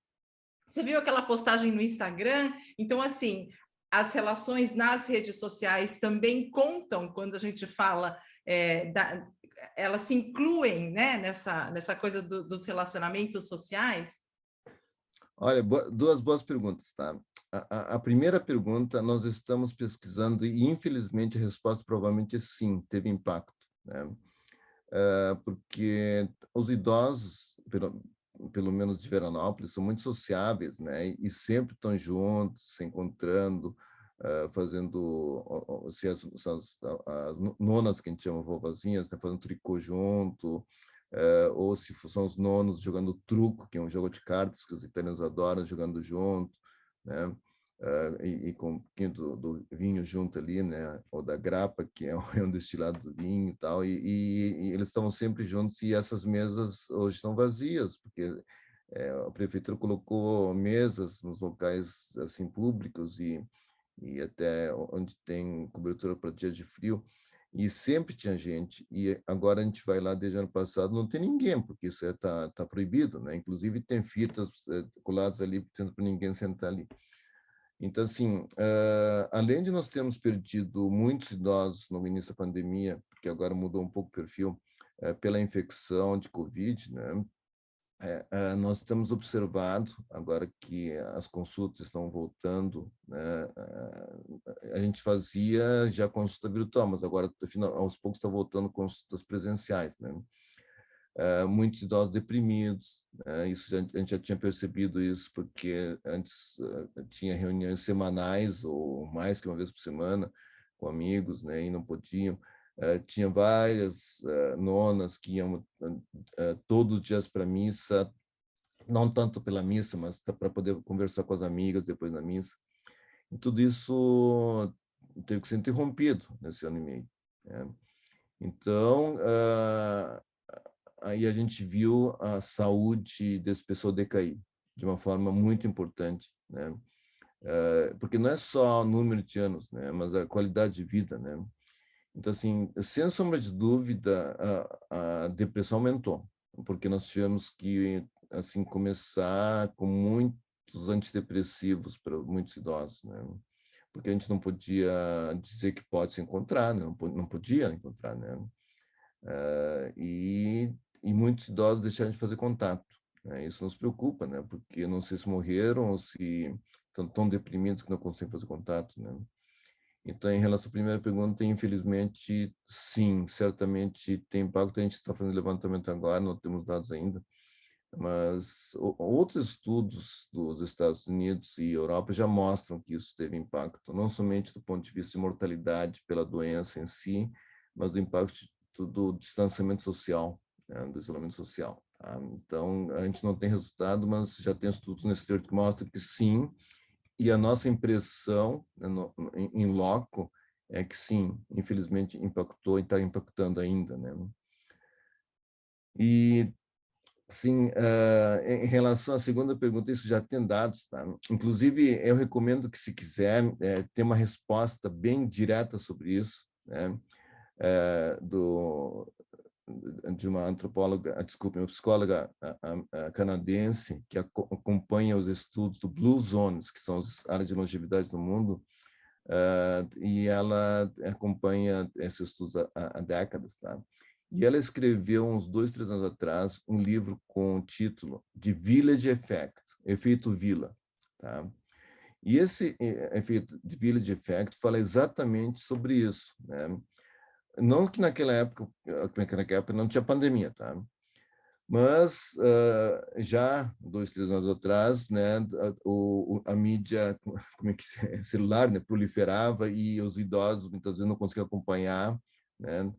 A: você viu aquela postagem no Instagram? Então, assim, as relações nas redes sociais também contam quando a gente fala é, da, elas se incluem né, nessa, nessa coisa do, dos relacionamentos sociais?
B: Olha, duas boas perguntas, tá? A, a, primeira pergunta, nós estamos pesquisando e, infelizmente, a resposta provavelmente é sim, teve impacto, né? Uh, porque os idosos, pelo, pelo menos de Veranópolis, são muito sociáveis, né? E sempre estão juntos, se encontrando, fazendo, se as, as, as, nonas que a gente chama vovozinhas, né? fazendo tricô junto, uh, ou se são os nonos jogando truco, que é um jogo de cartas que os italianos adoram, jogando junto, né? Uh, e, e, com um pouquinho do, do, vinho junto ali, né? Ou da grapa, que é um, é um destilado do vinho e tal. E, e, e eles estavam sempre juntos e essas mesas hoje estão vazias, porque é, a prefeitura colocou mesas nos locais assim públicos e, e até onde tem cobertura para dia de frio e sempre tinha gente, e agora a gente vai lá desde ano passado, não tem ninguém, porque isso está é, tá proibido, né? Inclusive tem fitas é, coladas ali, para ninguém sentar ali. Então, assim, uh, além de nós termos perdido muitos idosos no início da pandemia, porque agora mudou um pouco o perfil, uh, pela infecção de Covid, né? É, é, nós temos observado, agora que as consultas estão voltando, né, é, a gente fazia já consulta virtual, mas agora, aos poucos, está voltando consultas presenciais. Né? muitos idosos deprimidos, né? isso já, a gente já tinha percebido isso, porque antes tinha reuniões semanais ou mais que uma vez por semana com amigos, né, e não podiam. Uh, tinha várias uh, nonas que iam uh, todos os dias para missa, não tanto pela missa, mas para poder conversar com as amigas depois da missa. E tudo isso teve que ser interrompido nesse ano e meio. Né? Então, aí a gente viu a saúde desse pessoal decair de uma forma muito importante, né? porque não é só o número de anos, né? mas a qualidade de vida, né? Então, assim, sem sombra de dúvida, a, a depressão aumentou, porque nós tivemos que, assim, começar com muitos antidepressivos para muitos idosos, né? Porque a gente não podia dizer que pode se encontrar, né? não, podia encontrar, né? Uh, e, e muitos idosos deixaram de fazer contato. Né? Isso nos preocupa, né? Porque não sei se morreram ou se estão tão deprimidos que não conseguem fazer contato, né? Então, em relação à primeira pergunta, infelizmente, sim, certamente tem impacto. A gente está fazendo levantamento agora, não temos dados ainda, mas outros estudos dos Estados Unidos e Europa já mostram que isso teve impacto, não somente do ponto de vista de mortalidade pela doença em si, mas do impacto do distanciamento social, né, do isolamento social. Tá? Então, a gente não tem resultado, mas já tem estudos no exterior que mostram que sim, e a nossa impressão né, no, em, em loco é que sim, infelizmente impactou e está impactando ainda, né? E sim, uh, em relação à segunda pergunta, isso já tem dados, tá? Inclusive, eu recomendo que se quiser é, ter uma resposta bem direta sobre isso, né? É, do de uma antropóloga, ah, desculpe, uma psicóloga canadense que acompanha os estudos do Blue Zones, que são as áreas de longevidade do mundo, e ela acompanha esses estudos há, há, décadas, tá? E ela escreveu, uns dois, três anos atrás, um livro com o título de Village Effect, Efeito Vila, tá? E esse eh, efeito de Village Effect fala exatamente sobre isso, né? Não que naquela época, naquela época não tinha pandemia, tá? Mas uh, já dois, três anos atrás, né, a, o, a mídia, como é que é, celular, né, proliferava e os idosos muitas vezes não conseguiam acompanhar, né?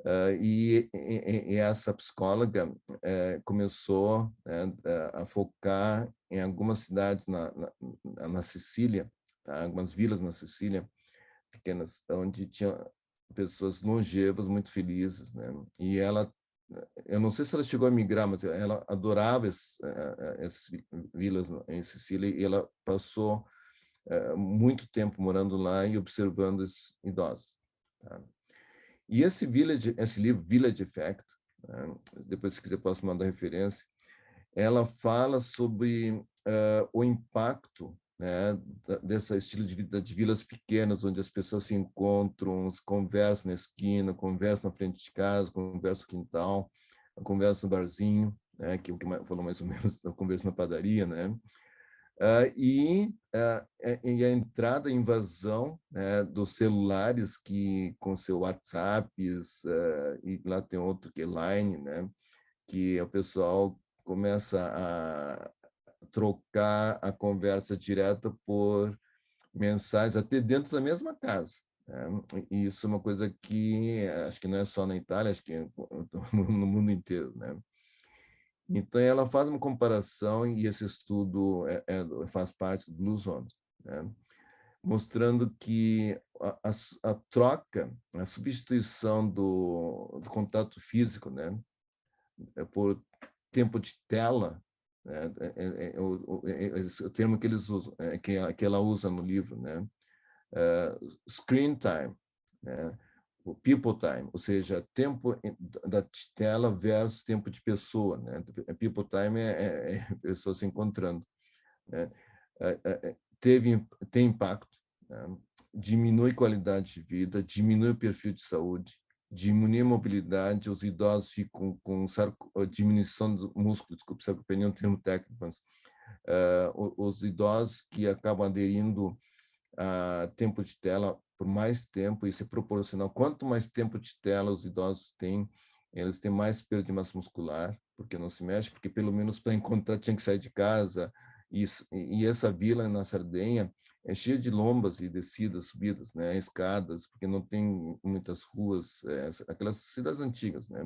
B: Uh, e, e, e, essa psicóloga uh, começou né, a focar em algumas cidades na, na, na Sicília, tá? algumas vilas na Sicília, pequenas, onde tinha pessoas longevas, muito felizes, né? E ela, eu não sei se ela chegou a migrar, mas ela adorava essas, eh, eh, essas vilas em Sicília e ela passou eh, muito tempo morando lá e observando esses idosos. Tá? E esse village, esse livro Village Effect, né? depois se quiser posso mandar referência, ela fala sobre uh, o impacto né, desse estilo de vida de vilas pequenas, onde as pessoas se encontram, conversam na esquina, conversam na frente de casa, conversam no quintal, conversam no barzinho, né, que é o que falou mais ou menos da conversa na padaria, né, Uh, e, uh, e, a entrada, a invasão né, dos celulares que com seu WhatsApps, uh, e lá tem outro que é Line, né, que o pessoal começa a trocar a conversa direta por mensagens, até dentro da mesma casa. Né? E isso é uma coisa que acho que não é só na Itália, acho que é no mundo inteiro. Né? Então, ela faz uma comparação, e esse estudo é, é, faz parte do Blue Zones, né? mostrando que a, a, a, troca, a substituição do, do contato físico né? Por tempo de tela, né? é, é, o, o, termo que eles usam, que, que ela usa no livro, né? Screen time, né? o people time, ou seja, tempo da tela versus tempo de pessoa. Né? People time é, é, é pessoa se encontrando. Né? É, é, é, teve, tem impacto, né? diminui qualidade de vida, diminui o perfil de saúde, diminui a mobilidade, os idosos ficam com sarco, diminuição do músculo, desculpe, sarcopenia é um termo técnico, mas uh, os idosos que acabam aderindo a tempo de tela por mais tempo, isso é proporcional. Quanto mais tempo de tela os idosos têm, eles têm mais perda de massa muscular, porque não se mexe, porque pelo menos para encontrar tinha que sair de casa. E, e essa vila na Sardenha é cheia de lombas e descidas, subidas, né, escadas, porque não tem muitas ruas, é, aquelas cidades antigas, né.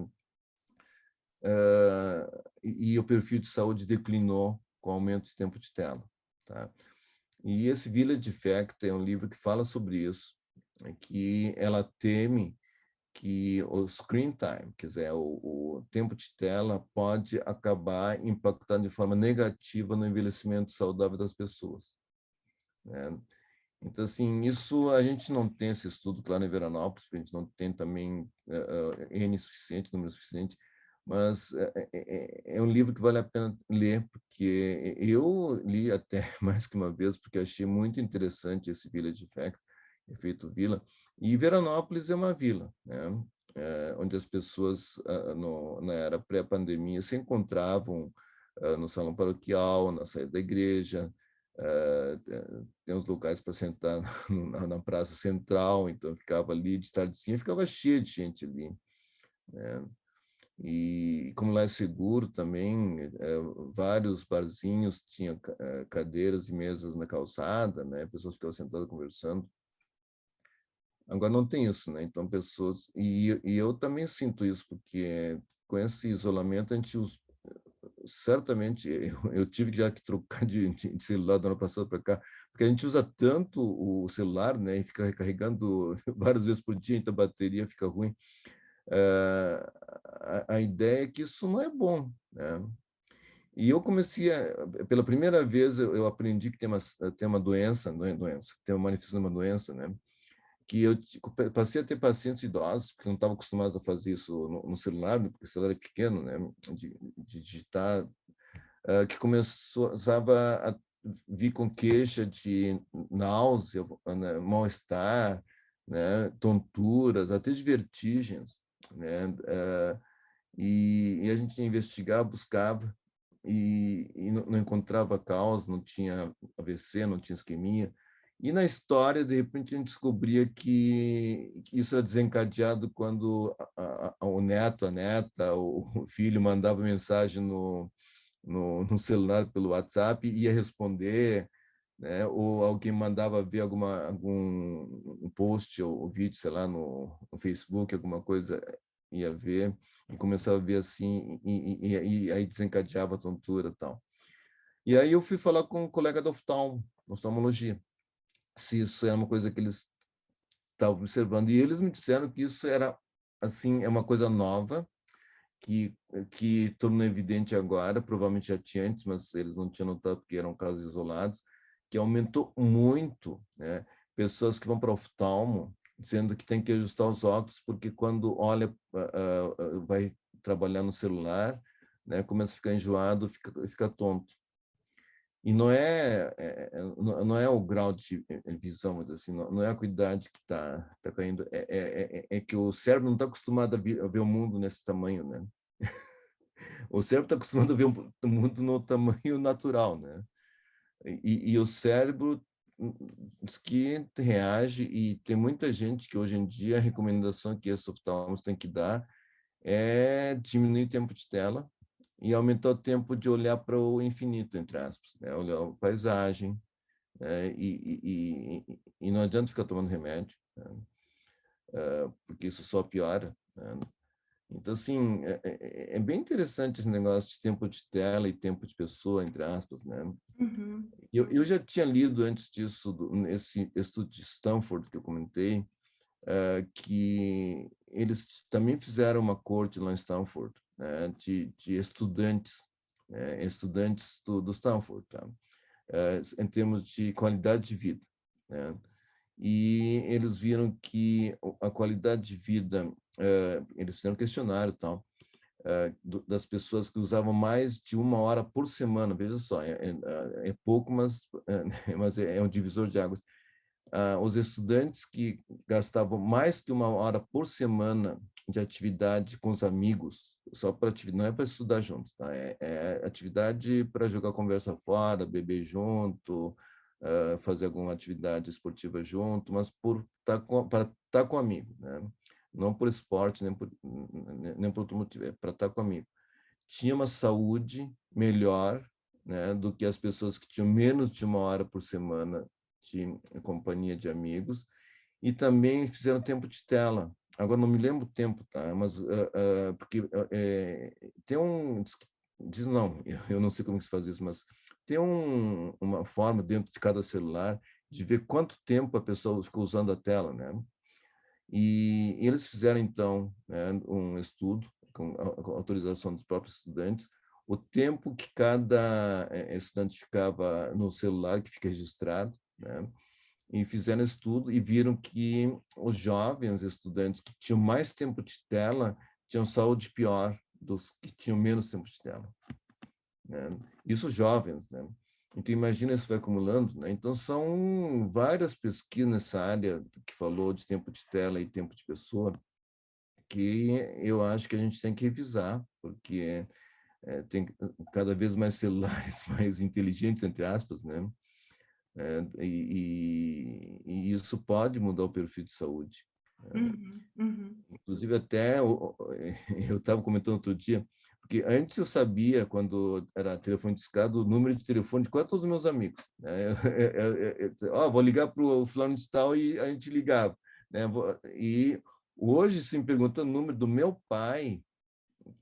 B: Uh, e, e o perfil de saúde declinou com o aumento de tempo de tela, tá? E esse Village Effect é um livro que fala sobre isso, é que ela teme que o screen time, quer dizer, o, o, tempo de tela pode acabar impactando de forma negativa no envelhecimento saudável das pessoas. Né? Então, assim, isso a gente não tem esse estudo, claro, em Veranópolis, porque a gente não tem também uh, N suficiente, número suficiente, mas é, é, um livro que vale a pena ler, porque eu li até mais que uma vez, porque achei muito interessante esse Village Effect, efeito vila. E Veranópolis é uma vila, né? É, onde as pessoas, uh, no, na era pré-pandemia, se encontravam uh, no salão paroquial, na saída da igreja, uh, tem uns locais para sentar na, na, praça central, então ficava ali de tardezinha, ficava cheio de gente ali. Né? E como lá é seguro também, é, vários barzinhos tinham cadeiras e mesas na calçada, né? pessoas ficavam sentadas conversando. Agora não tem isso, né? Então pessoas e, e eu também sinto isso porque com esse isolamento a gente certamente eu, tive já que trocar de, de celular do ano passado para cá porque a gente usa tanto o celular, né? E fica recarregando várias vezes por dia, então a bateria fica ruim. Uh, a, a, ideia é que isso não é bom, né? E eu comecei, a, pela primeira vez, eu, eu, aprendi que tem uma, tem uma doença, não é doença, tem uma manifestação de uma doença, né? Que eu passei a ter pacientes idosos, porque não estavam acostumados a fazer isso no, no celular, porque o celular é pequeno, né, de, de digitar, uh, que começava a vir com queixa de náusea, né, mal-estar, né, tonturas, até de vertigens, né, uh, e, e, a gente investigava, buscava, e, e não, não encontrava causa, não tinha AVC, não tinha isquemia, e na história, de repente, a gente descobria que isso era desencadeado quando a, a, o neto, a neta, o filho mandava mensagem no, no, no celular pelo WhatsApp e ia responder, né? ou alguém mandava ver alguma, algum um post ou, vídeo, sei lá, no, no, Facebook, alguma coisa ia ver, e começava a ver assim, e, e, e aí desencadeava a tontura e tal. E aí eu fui falar com um colega da oftalmo, oftalmologia, se isso era uma coisa que eles estavam observando. E eles me disseram que isso era, assim, é uma coisa nova, que, que tornou evidente agora, provavelmente já tinha antes, mas eles não tinham notado porque eram casos isolados, que aumentou muito, né? Pessoas que vão para oftalmo dizendo que tem que ajustar os óculos porque quando olha, uh, uh, vai trabalhar no celular, né, começa a ficar enjoado, fica, fica tonto. E não é, é, é não é o grau de é, visão, assim, não é a cuidade que está tá caindo, é, é, é, que o cérebro não está acostumado a, a, ver o mundo nesse tamanho, né? o cérebro está acostumado a ver o mundo no tamanho natural, né? E, e o cérebro diz que reage e tem muita gente que hoje em dia a recomendação que esses oftalmos têm que dar é diminuir o tempo de tela e aumentar o tempo de olhar para o infinito, entre aspas, né? olhar a paisagem, né? e, e, e, não adianta ficar tomando remédio, né? uh, porque isso só piora. Né? Então, assim, é, é, é, bem interessante esse negócio de tempo de tela e tempo de pessoa, entre aspas, né? Uhum. Eu, eu já tinha lido antes disso, nesse estudo de Stanford que eu comentei, uh, que eles também fizeram uma corte lá em Stanford, né, de, de, estudantes, né, estudantes do, do Stanford, tá? uh, em termos de qualidade de vida. Né? E eles viram que a qualidade de vida, uh, eles fizeram um questionário tal, uh, das pessoas que usavam mais de uma hora por semana, veja só, é, é, é pouco, mas, mas é, é um divisor de águas uh, os estudantes que gastavam mais que uma hora por semana de atividade com os amigos, só para não é para estudar juntos, tá? é, é atividade para jogar conversa fora, beber junto, uh, fazer alguma atividade esportiva junto, mas por tá para estar tá com amigo, né? não por esporte, nem por, nem por outro motivo, é para estar tá com amigo. Tinha uma saúde melhor né, do que as pessoas que tinham menos de uma hora por semana de companhia de amigos, e também fizeram tempo de tela. Agora não me lembro o tempo, tá? Mas uh, uh, porque uh, tem um diz não, eu não sei como se faz isso, mas tem um, uma forma dentro de cada celular de ver quanto tempo a pessoa ficou usando a tela, né? E eles fizeram então né, um estudo com autorização dos próprios estudantes, o tempo que cada estudante ficava no celular que fica registrado, né? E fizeram estudo e viram que os jovens estudantes que tinham mais tempo de tela tinham saúde pior dos que tinham menos tempo de tela. Né? Isso jovens, né? Então, imagina isso vai acumulando. Né? Então, são várias pesquisas nessa área que falou de tempo de tela e tempo de pessoa que eu acho que a gente tem que revisar, porque é, tem cada vez mais celulares mais inteligentes, entre aspas, né? É, e, e, isso pode mudar o perfil de saúde. Né. Uhum, uhum. Inclusive, até eu estava comentando outro dia, porque antes eu sabia, quando era telefone discado, o número de telefone de quase todos os meus amigos. Né? Eu, eu, eu, ó, vou ligar para o fulano de tal e a gente ligava. Né? E hoje, se me pergunta o número do meu pai,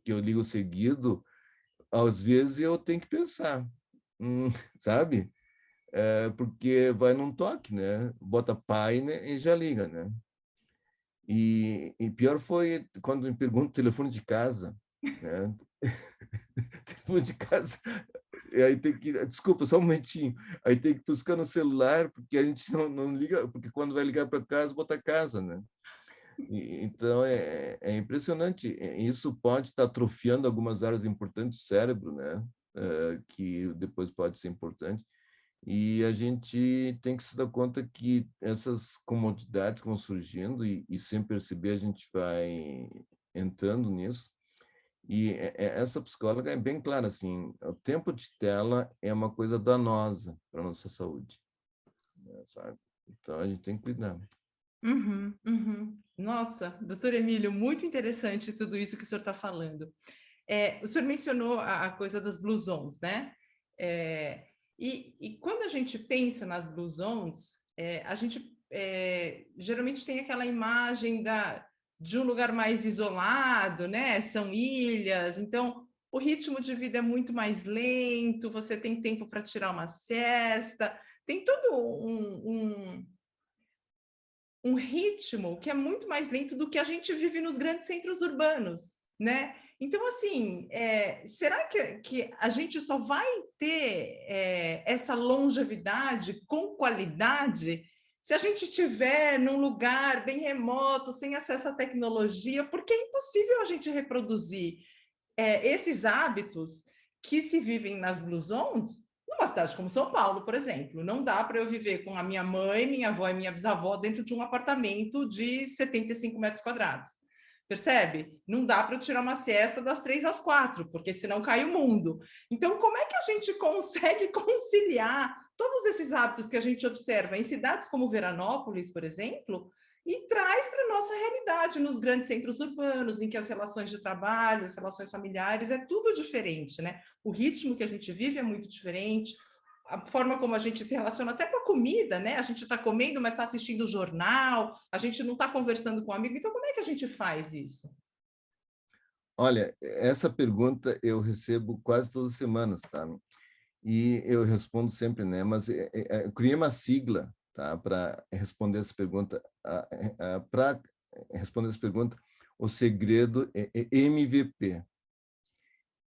B: que eu ligo seguido, às vezes eu tenho que pensar, hum, sabe? É, porque vai num toque, né? Bota pai né? e já liga, né? E, e pior foi quando me perguntam o telefone de casa, né? telefone de casa, aí tem que, desculpa, só um momentinho, aí tem que buscar no celular, porque a gente não, não liga, porque quando vai ligar para casa, bota casa, né? E, então, é, é impressionante, isso pode estar atrofiando algumas áreas importantes do cérebro, né? Uh, que depois pode ser importante, e a gente tem que se dar conta que essas comodidades vão surgindo e, e sem perceber a gente vai entrando nisso. E essa psicóloga é bem clara, assim, o tempo de tela é uma coisa danosa para nossa saúde, né, sabe? Então, a gente tem que cuidar.
A: Uhum, uhum. Nossa, doutor Emílio, muito interessante tudo isso que o senhor está falando. É, o senhor mencionou a, a coisa das blusons, né? É, e, e quando a gente pensa nas Blue Zones, é, a gente é, geralmente tem aquela imagem da, de um lugar mais isolado, né? São ilhas, então o ritmo de vida é muito mais lento, você tem tempo para tirar uma cesta, tem todo um, um, um ritmo que é muito mais lento do que a gente vive nos grandes centros urbanos, né? Então, assim, é, será que, que a gente só vai ter é, essa longevidade com qualidade se a gente estiver num lugar bem remoto, sem acesso à tecnologia? Porque é impossível a gente reproduzir é, esses hábitos que se vivem nas Blue Zones numa cidade como São Paulo, por exemplo. Não dá para eu viver com a minha mãe, minha avó e minha bisavó dentro de um apartamento de 75 metros quadrados percebe? Não dá para tirar uma siesta das três às quatro, porque senão cai o mundo. Então, como é que a gente consegue conciliar todos esses hábitos que a gente observa em cidades como Veranópolis, por exemplo, e traz para a nossa realidade nos grandes centros urbanos, em que as relações de trabalho, as relações familiares, é tudo diferente, né? O ritmo que a gente vive é muito diferente, a forma como a gente se relaciona até com a comida, né? A gente está comendo, mas está assistindo o jornal, a gente não está conversando com um amigo. Então, como é que a gente faz isso?
B: Olha, essa pergunta eu recebo quase todas as semanas, tá? E eu respondo sempre, né? Mas é, é, eu criei uma sigla, tá? Para responder essa pergunta. Para responder essa pergunta, o segredo é MVP.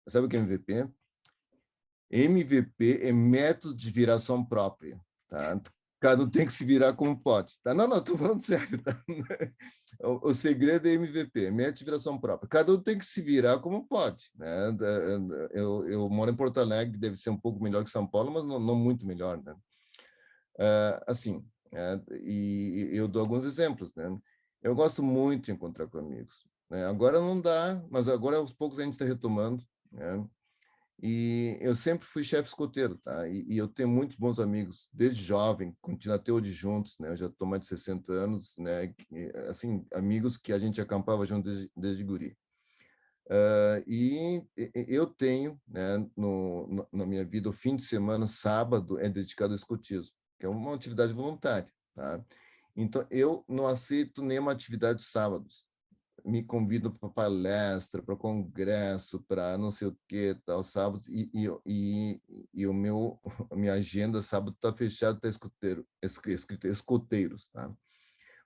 B: Sabe o que é MVP? MVP é método de viração própria, tá? Cada um tem que se virar como pode, tá? Não, não, estou falando sério, tá? O, o, segredo é MVP, método de viração própria. Cada um tem que se virar como pode, né? Eu, eu moro em Porto Alegre, deve ser um pouco melhor que São Paulo, mas não, não muito melhor, né? Uh, assim, é, e eu dou alguns exemplos, né? Eu gosto muito de encontrar com amigos. Né? Agora não dá, mas agora aos poucos a gente está retomando, né? E eu sempre fui chefe escoteiro, tá? E, e, eu tenho muitos bons amigos, desde jovem, continuo até hoje juntos, né? Eu já estou mais de 60 anos, né? E, assim, amigos que a gente acampava junto desde, desde guri. Uh, e, e, eu tenho, né, no, no, na minha vida, o fim de semana, sábado, é dedicado ao escotismo, que é uma atividade voluntária, tá? Então, eu não aceito nenhuma atividade sábados me convidam para palestra, para congresso, para não sei o que, tal, sábado, e, e, e, e, o meu, minha agenda sábado está fechada, está escuteiro, escrito escoteiros, tá?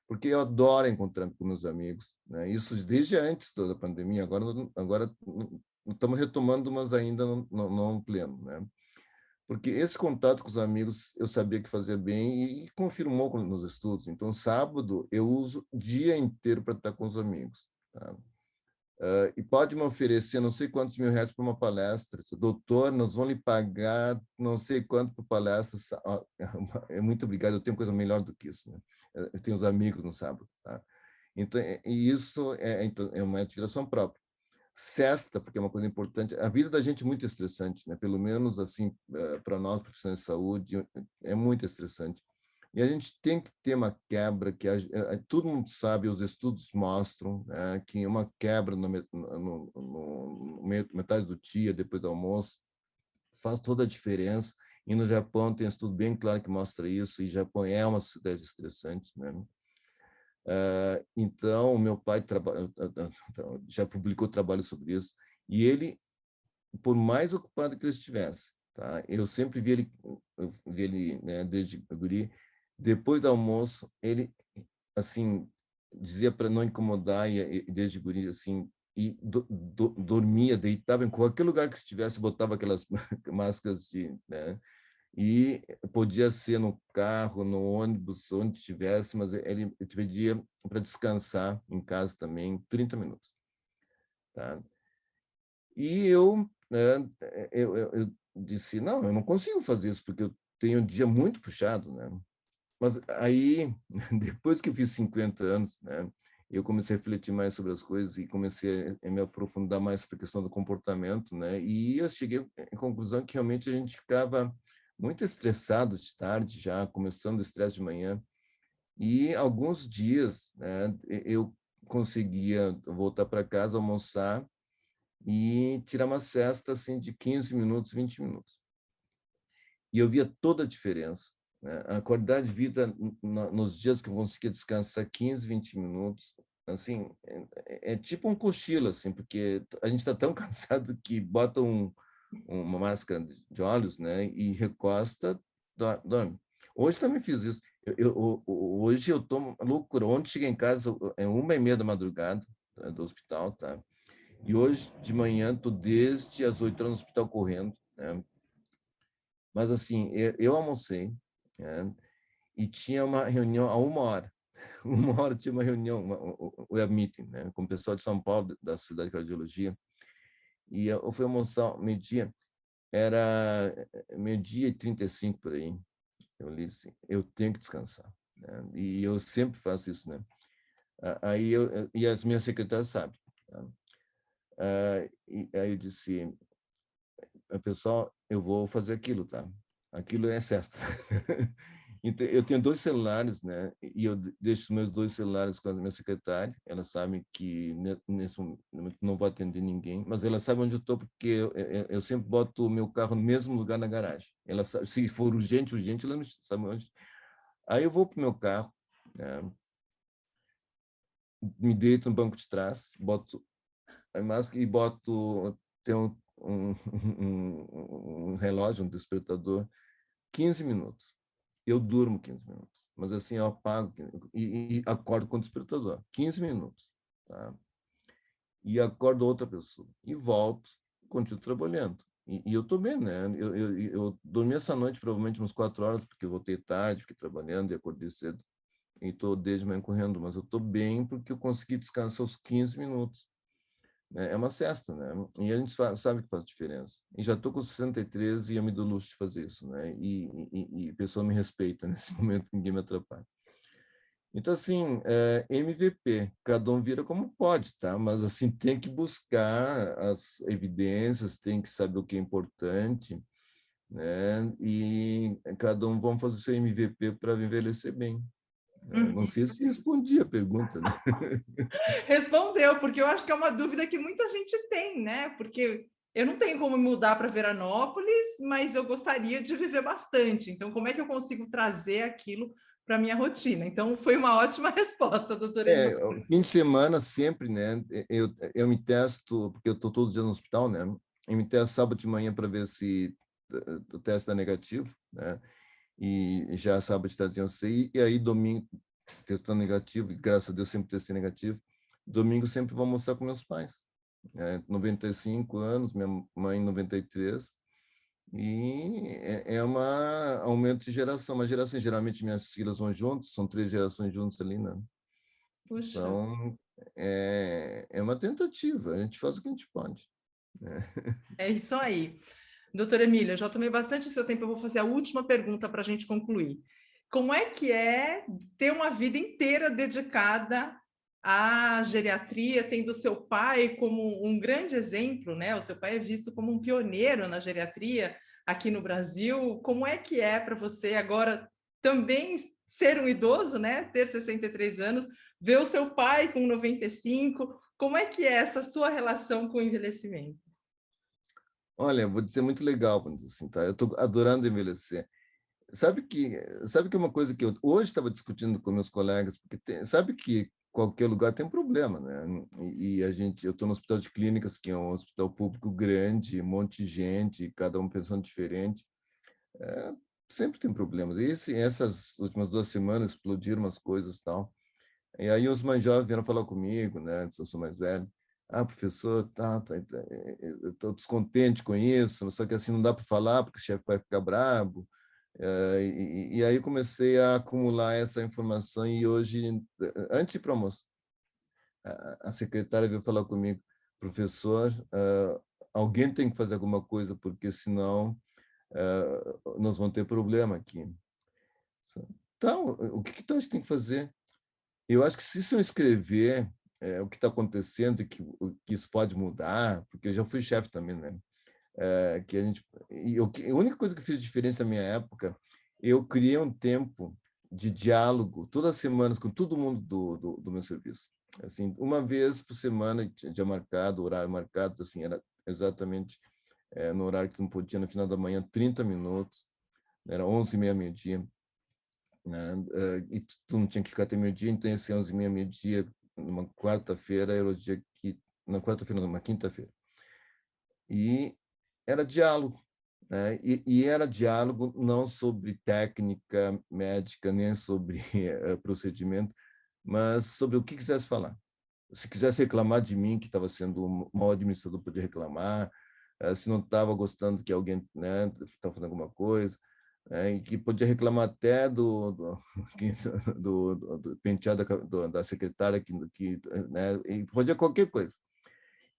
B: Porque eu adoro encontrar com meus amigos, né? Isso desde antes da pandemia, agora, agora estamos retomando, mas ainda não, não, não pleno, né? Porque esse contato com os amigos eu sabia que fazia bem e confirmou nos estudos. Então, sábado eu uso o dia inteiro para estar com os amigos. Tá? Uh, e pode me oferecer não sei quantos mil reais para uma palestra. Doutor, nós vamos lhe pagar não sei quanto para palestra. É muito obrigado, eu tenho coisa melhor do que isso. Né? Eu tenho os amigos no sábado. Tá? Então, e isso é, então, é uma atividade própria. Sexta, porque é uma coisa importante, a vida da gente é muito estressante, né? pelo menos assim, eh, para nós, profissionais de saúde, é muito estressante. E a gente tem que ter uma quebra que a, a, eh, todo mundo sabe, os estudos mostram né, que uma quebra no, no, no, metade do dia, depois do almoço, faz toda a diferença. E no Japão tem um estudo bem claro que mostra isso, e Japão é uma cidade estressante. Né? Uh, então, meu pai já publicou trabalho sobre isso, e ele, por mais ocupado que ele estivesse, tá? eu sempre vi ele, vi ele né, desde guri, depois do almoço, ele, assim, dizia para não incomodar, e, desde guri, assim, e do, do, dormia, deitava em qualquer lugar que estivesse, botava aquelas máscaras de, né? E podia ser no carro, no ônibus, onde estivesse, mas ele pedia para descansar em casa também, 30 minutos. Tá? E eu, né, eu, eu disse, não, eu não consigo fazer isso, porque eu tenho um dia muito puxado, né? Mas aí, depois que eu fiz 50 anos, né, eu comecei a refletir mais sobre as coisas e comecei a me aprofundar mais para a questão do comportamento, né? E eu cheguei à conclusão que realmente a gente ficava muito estressado de tarde já, começando o estresse de manhã. E alguns dias, né, eu conseguia voltar para casa, almoçar e tirar uma cesta assim de 15 minutos, 20 minutos. E eu via toda a diferença? A qualidade de vida nos dias que eu conseguia descansar 15, 20 minutos, assim, é, é tipo um cochilo, assim, porque a gente está tão cansado que bota um, uma máscara de olhos, né, e recosta, dorme. Hoje também fiz isso. Eu, eu, hoje eu tô loucura. Ontem cheguei em casa, é uma e meia da madrugada né, do hospital, tá? E hoje de manhã tô desde as oito horas no hospital correndo, né? Mas assim, eu, eu almocei, né? e tinha uma reunião a uma hora. Uma hora tinha uma reunião, uma, web meeting, né? com o pessoal de São Paulo, da Cidade de Cardiologia. E eu fui almoçar meio-dia, era eh, meio-dia e 35 por aí. Eu disse, eu tenho que descansar. Né? E eu sempre faço isso, né? Aí eu, e as minhas secretárias sabem. Tá? e aí eu disse, pessoal, eu vou fazer aquilo, tá? Aquilo é excesso. Então, eu tenho dois celulares, né? E eu deixo os meus dois celulares com a minha secretária. Elas sabem que nesse momento não vou atender ninguém, mas elas sabem onde eu estou porque eu, eu, eu, sempre boto o meu carro no mesmo lugar na garagem. Elas se for urgente, urgente, elas sabem onde. Aí eu vou para o meu carro, né? me deito no banco de trás, boto a máscara e boto tem um, um, um, um relógio, um despertador, 15 minutos eu durmo 15 minutos, mas assim eu apago e, e acordo com o despertador, 15 minutos, tá? E acordo outra pessoa e volto, continuo trabalhando. E, e eu estou bem, né? Eu, eu, eu, dormi essa noite provavelmente umas quatro horas, porque eu voltei tarde, fiquei trabalhando e acordei cedo. E estou desde manhã correndo, mas eu estou bem porque eu consegui descansar os 15 minutos. Né? É uma cesta, né? E a gente sabe que faz diferença. E já estou com 63 e eu me dou luxo de fazer isso, né? E, e, e a pessoa me respeita nesse momento, ninguém me atrapalha. Então, assim, é, MVP, cada um vira como pode, tá? Mas, assim, tem que buscar as evidências, tem que saber o que é importante, né? E cada um vamos fazer seu MVP para envelhecer bem. Uhum. Não sei se respondi a pergunta. Né?
A: Respondeu, porque eu acho que é uma dúvida que muita gente tem, né? Porque eu não tenho como mudar para Veranópolis, mas eu gostaria de viver bastante. Então, como é que eu consigo trazer aquilo para minha rotina? Então, foi uma ótima resposta, doutora.
B: É, fim de semana sempre, né? Eu, eu me testo, porque eu estou todo dia no hospital, né? Eu me testo sábado de manhã para ver se eh, o teste é negativo, né? E já sábado estadinho sei, e aí domingo, questão negativa, e graças a Deus sempre testei negativo, domingo sempre vou almoçar com meus pais. É, 95 anos, minha mãe 93, e é, é uma aumento de geração, uma geração, geralmente minhas filhas vão juntos, são três gerações juntas ali, né? Puxa. Então, é, é uma tentativa, a gente faz o que a gente pode.
A: Né? É isso aí. Doutora Emília, já tomei bastante seu tempo, eu vou fazer a última pergunta para a gente concluir. Como é que é ter uma vida inteira dedicada à geriatria, tendo seu pai como um grande exemplo, né? O seu pai é visto como um pioneiro na geriatria aqui no Brasil. Como é que é para você agora também ser um idoso, né? Ter 63 anos, ver o seu pai com 95. Como é que é essa sua relação com o envelhecimento?
B: Olha, vou dizer muito legal, assim, tá? Eu estou adorando envelhecer. Sabe que, sabe que é uma coisa que eu hoje estava discutindo com meus colegas, porque tem, sabe que qualquer lugar tem um problema, né? E, e a gente, eu estou no hospital de clínicas, que é um hospital público grande, um monte de gente, cada um pensando diferente. É, sempre tem problemas. E esse, essas últimas duas semanas explodiram umas coisas tal. E aí os mais jovens vieram falar comigo, né? Eu sou mais velho ah, professor, tá, tá, tá eh, eh, eu estou descontente com isso, só que assim não dá para falar porque o chefe vai ficar bravo. Eh, e, e, aí comecei a acumular essa informação e hoje, antes para almoço, a, secretária veio falar comigo, professor, uh, alguém tem que fazer alguma coisa porque senão uh, nós vamos ter problema aqui. Então, o que, que tu que tem que fazer? Eu acho que se isso escrever é, o que está acontecendo e que, que, isso pode mudar, porque eu já fui chefe também, né? É, que a gente e eu, a única coisa que fez diferença na minha época, eu criei um tempo de diálogo todas as semanas com todo mundo do, do, do meu serviço. Assim, uma vez por semana, dia marcado, horário marcado, assim, era exatamente é, no horário que não podia, no final da manhã, 30 minutos, era 11 e meia, meio-dia, né? e tu, tu, não tinha que ficar até meio-dia, então esse 11 e meia, meio-dia, numa quarta-feira, era o dia que. Na quarta-feira, numa quinta-feira. E era diálogo. Né? E, e, era diálogo não sobre técnica médica, nem sobre uh, procedimento, mas sobre o que quisesse falar. Se quisesse reclamar de mim, que estava sendo mau administrador, podia reclamar. Uh, se não estava gostando que alguém estava né, fazendo alguma coisa, é, que podia reclamar até do, do, do, do, do penteado da, da secretária, que, que, né, e podia qualquer coisa.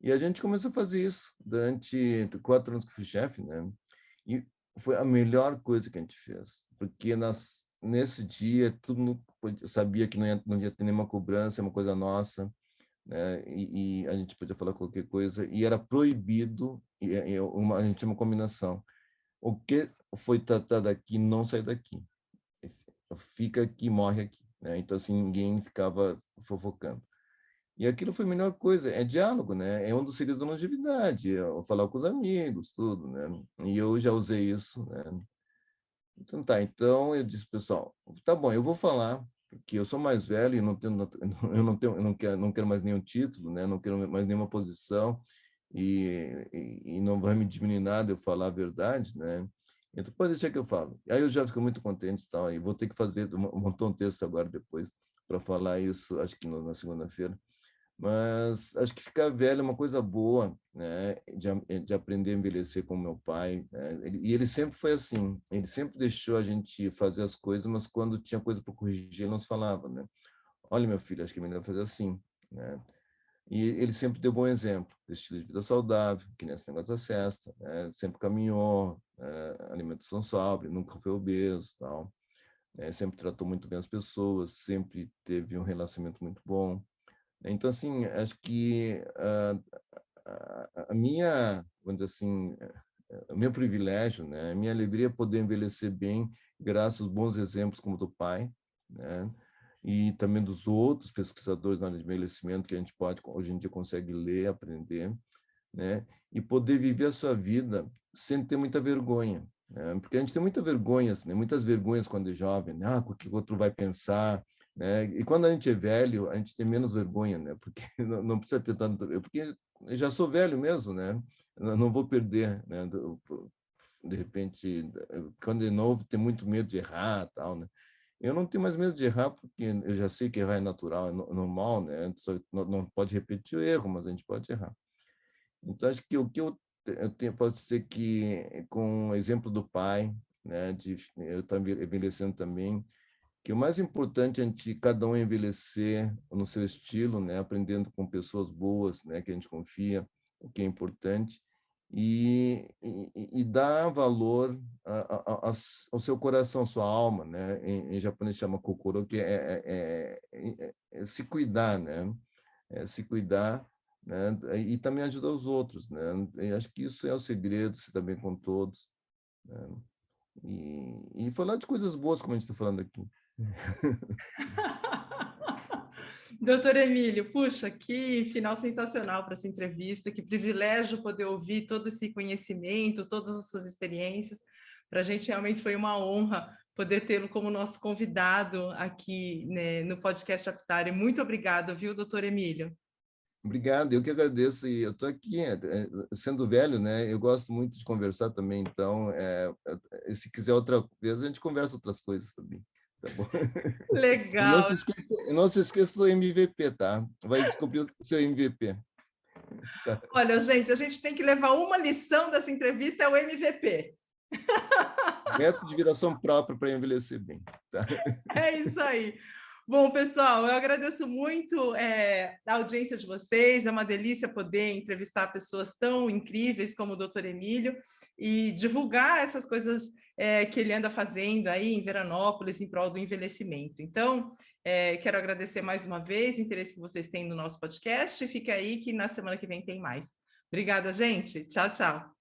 B: E a gente começou a fazer isso durante quatro anos que fui chefe, né? E foi a melhor coisa que a gente fez, porque nós nesse dia, todo mundo sabia que não ia, não ia ter nenhuma cobrança, é uma coisa nossa, né? E, e, a gente podia falar qualquer coisa, e era proibido, e, e uma, a gente tinha uma combinação. O que foi tratado aqui não sai daqui. Fica aqui, morre aqui. Né? Então, assim, ninguém ficava fofocando. E aquilo foi a melhor coisa, é diálogo, né? É um dos segredos da longevidade, é falar com os amigos, tudo, né? E eu já usei isso, né? Então tá, então eu disse, pessoal, tá bom, eu vou falar, porque eu sou mais velho e não tenho, eu não tenho, eu não quero, não quero mais nenhum título, né? Não quero mais nenhuma posição e, e, e não vai me diminuir nada eu falar a verdade, né? Então pode deixar que eu falo. Aí eu já fico muito contente, tal, e vou ter que fazer um texto agora depois para falar isso, acho que na segunda-feira. Mas acho que ficar velho é uma coisa boa, né? De, de aprender a envelhecer com meu pai. Né? E ele sempre foi assim. Ele sempre deixou a gente fazer as coisas, mas quando tinha coisa para corrigir, ele nos falava, né? Olha, meu filho, acho que é melhor fazer assim, né? E ele sempre deu bom exemplo, estilo de vida saudável, que nesse negócio da cesta, né? sempre caminhou, é, alimentação saudável, nunca foi obeso, tal. É, sempre tratou muito bem as pessoas, sempre teve um relacionamento muito bom. Então, assim, acho que a, a, a minha, vamos dizer assim, o meu privilégio, né, a minha alegria é poder envelhecer bem, graças aos bons exemplos como do pai, né, e também dos outros pesquisadores na área de envelhecimento que a gente pode, hoje em dia, consegue ler, aprender, né, e poder viver a sua vida sem ter muita vergonha, né, porque a gente tem muita vergonha, né, muitas vergonhas quando é jovem, né, ah, o que o outro vai pensar, né? E quando a gente é velho, a gente tem menos vergonha, né? Porque não, precisa ter tanto, porque já sou velho mesmo, né? Eu não vou perder, né? De repente, quando é novo, tem muito medo de errar, tal, né? Eu não tenho mais medo de errar porque eu já sei que errar é natural, é normal, né? Não, não pode repetir o erro, mas a gente pode errar. Então acho que o que eu, eu tenho, posso dizer que com o exemplo do pai, né? De eu estar envelhecendo também que o mais importante é a gente, cada um envelhecer no seu estilo, né, aprendendo com pessoas boas, né, que a gente confia, o que é importante, e, e, e dar valor a, a, a, ao seu coração, sua alma, né, em, em japonês chama kokoro, que é, é, é, é, é se cuidar, né, é se cuidar, né, e também ajudar os outros, né, e acho que isso é o segredo, se também com todos, né, e, e falar de coisas boas, como a gente está falando aqui.
A: Doutor Emílio, puxa, que final sensacional para essa entrevista, que privilégio poder ouvir todo esse conhecimento, todas as suas experiências. Para a gente realmente foi uma honra poder tê-lo como nosso convidado aqui né, no podcast Aptário. Muito obrigada, viu, doutor Emílio?
B: Obrigado, eu que agradeço. E eu estou aqui, é, é, sendo velho, né? Eu gosto muito de conversar também, então, é, é se quiser outra vez, a gente conversa outras coisas também. Tá bom?
A: Legal.
B: Não se, esqueça, não se esqueça do MVP, tá? Vai descobrir o seu MVP.
A: Tá. Olha, gente, a gente tem que levar uma lição dessa entrevista é o MVP.
B: Método de viração própria para envelhecer bem. Tá?
A: É isso aí. Bom, pessoal, eu agradeço muito é, a audiência de vocês. É uma delícia poder entrevistar pessoas tão incríveis como o doutor Emílio e divulgar essas coisas é, que ele anda fazendo aí em Veranópolis em prol do envelhecimento. Então, é, quero agradecer mais uma vez o interesse que vocês têm no nosso podcast fica aí que na semana que vem tem mais. Obrigada, gente. Tchau, tchau.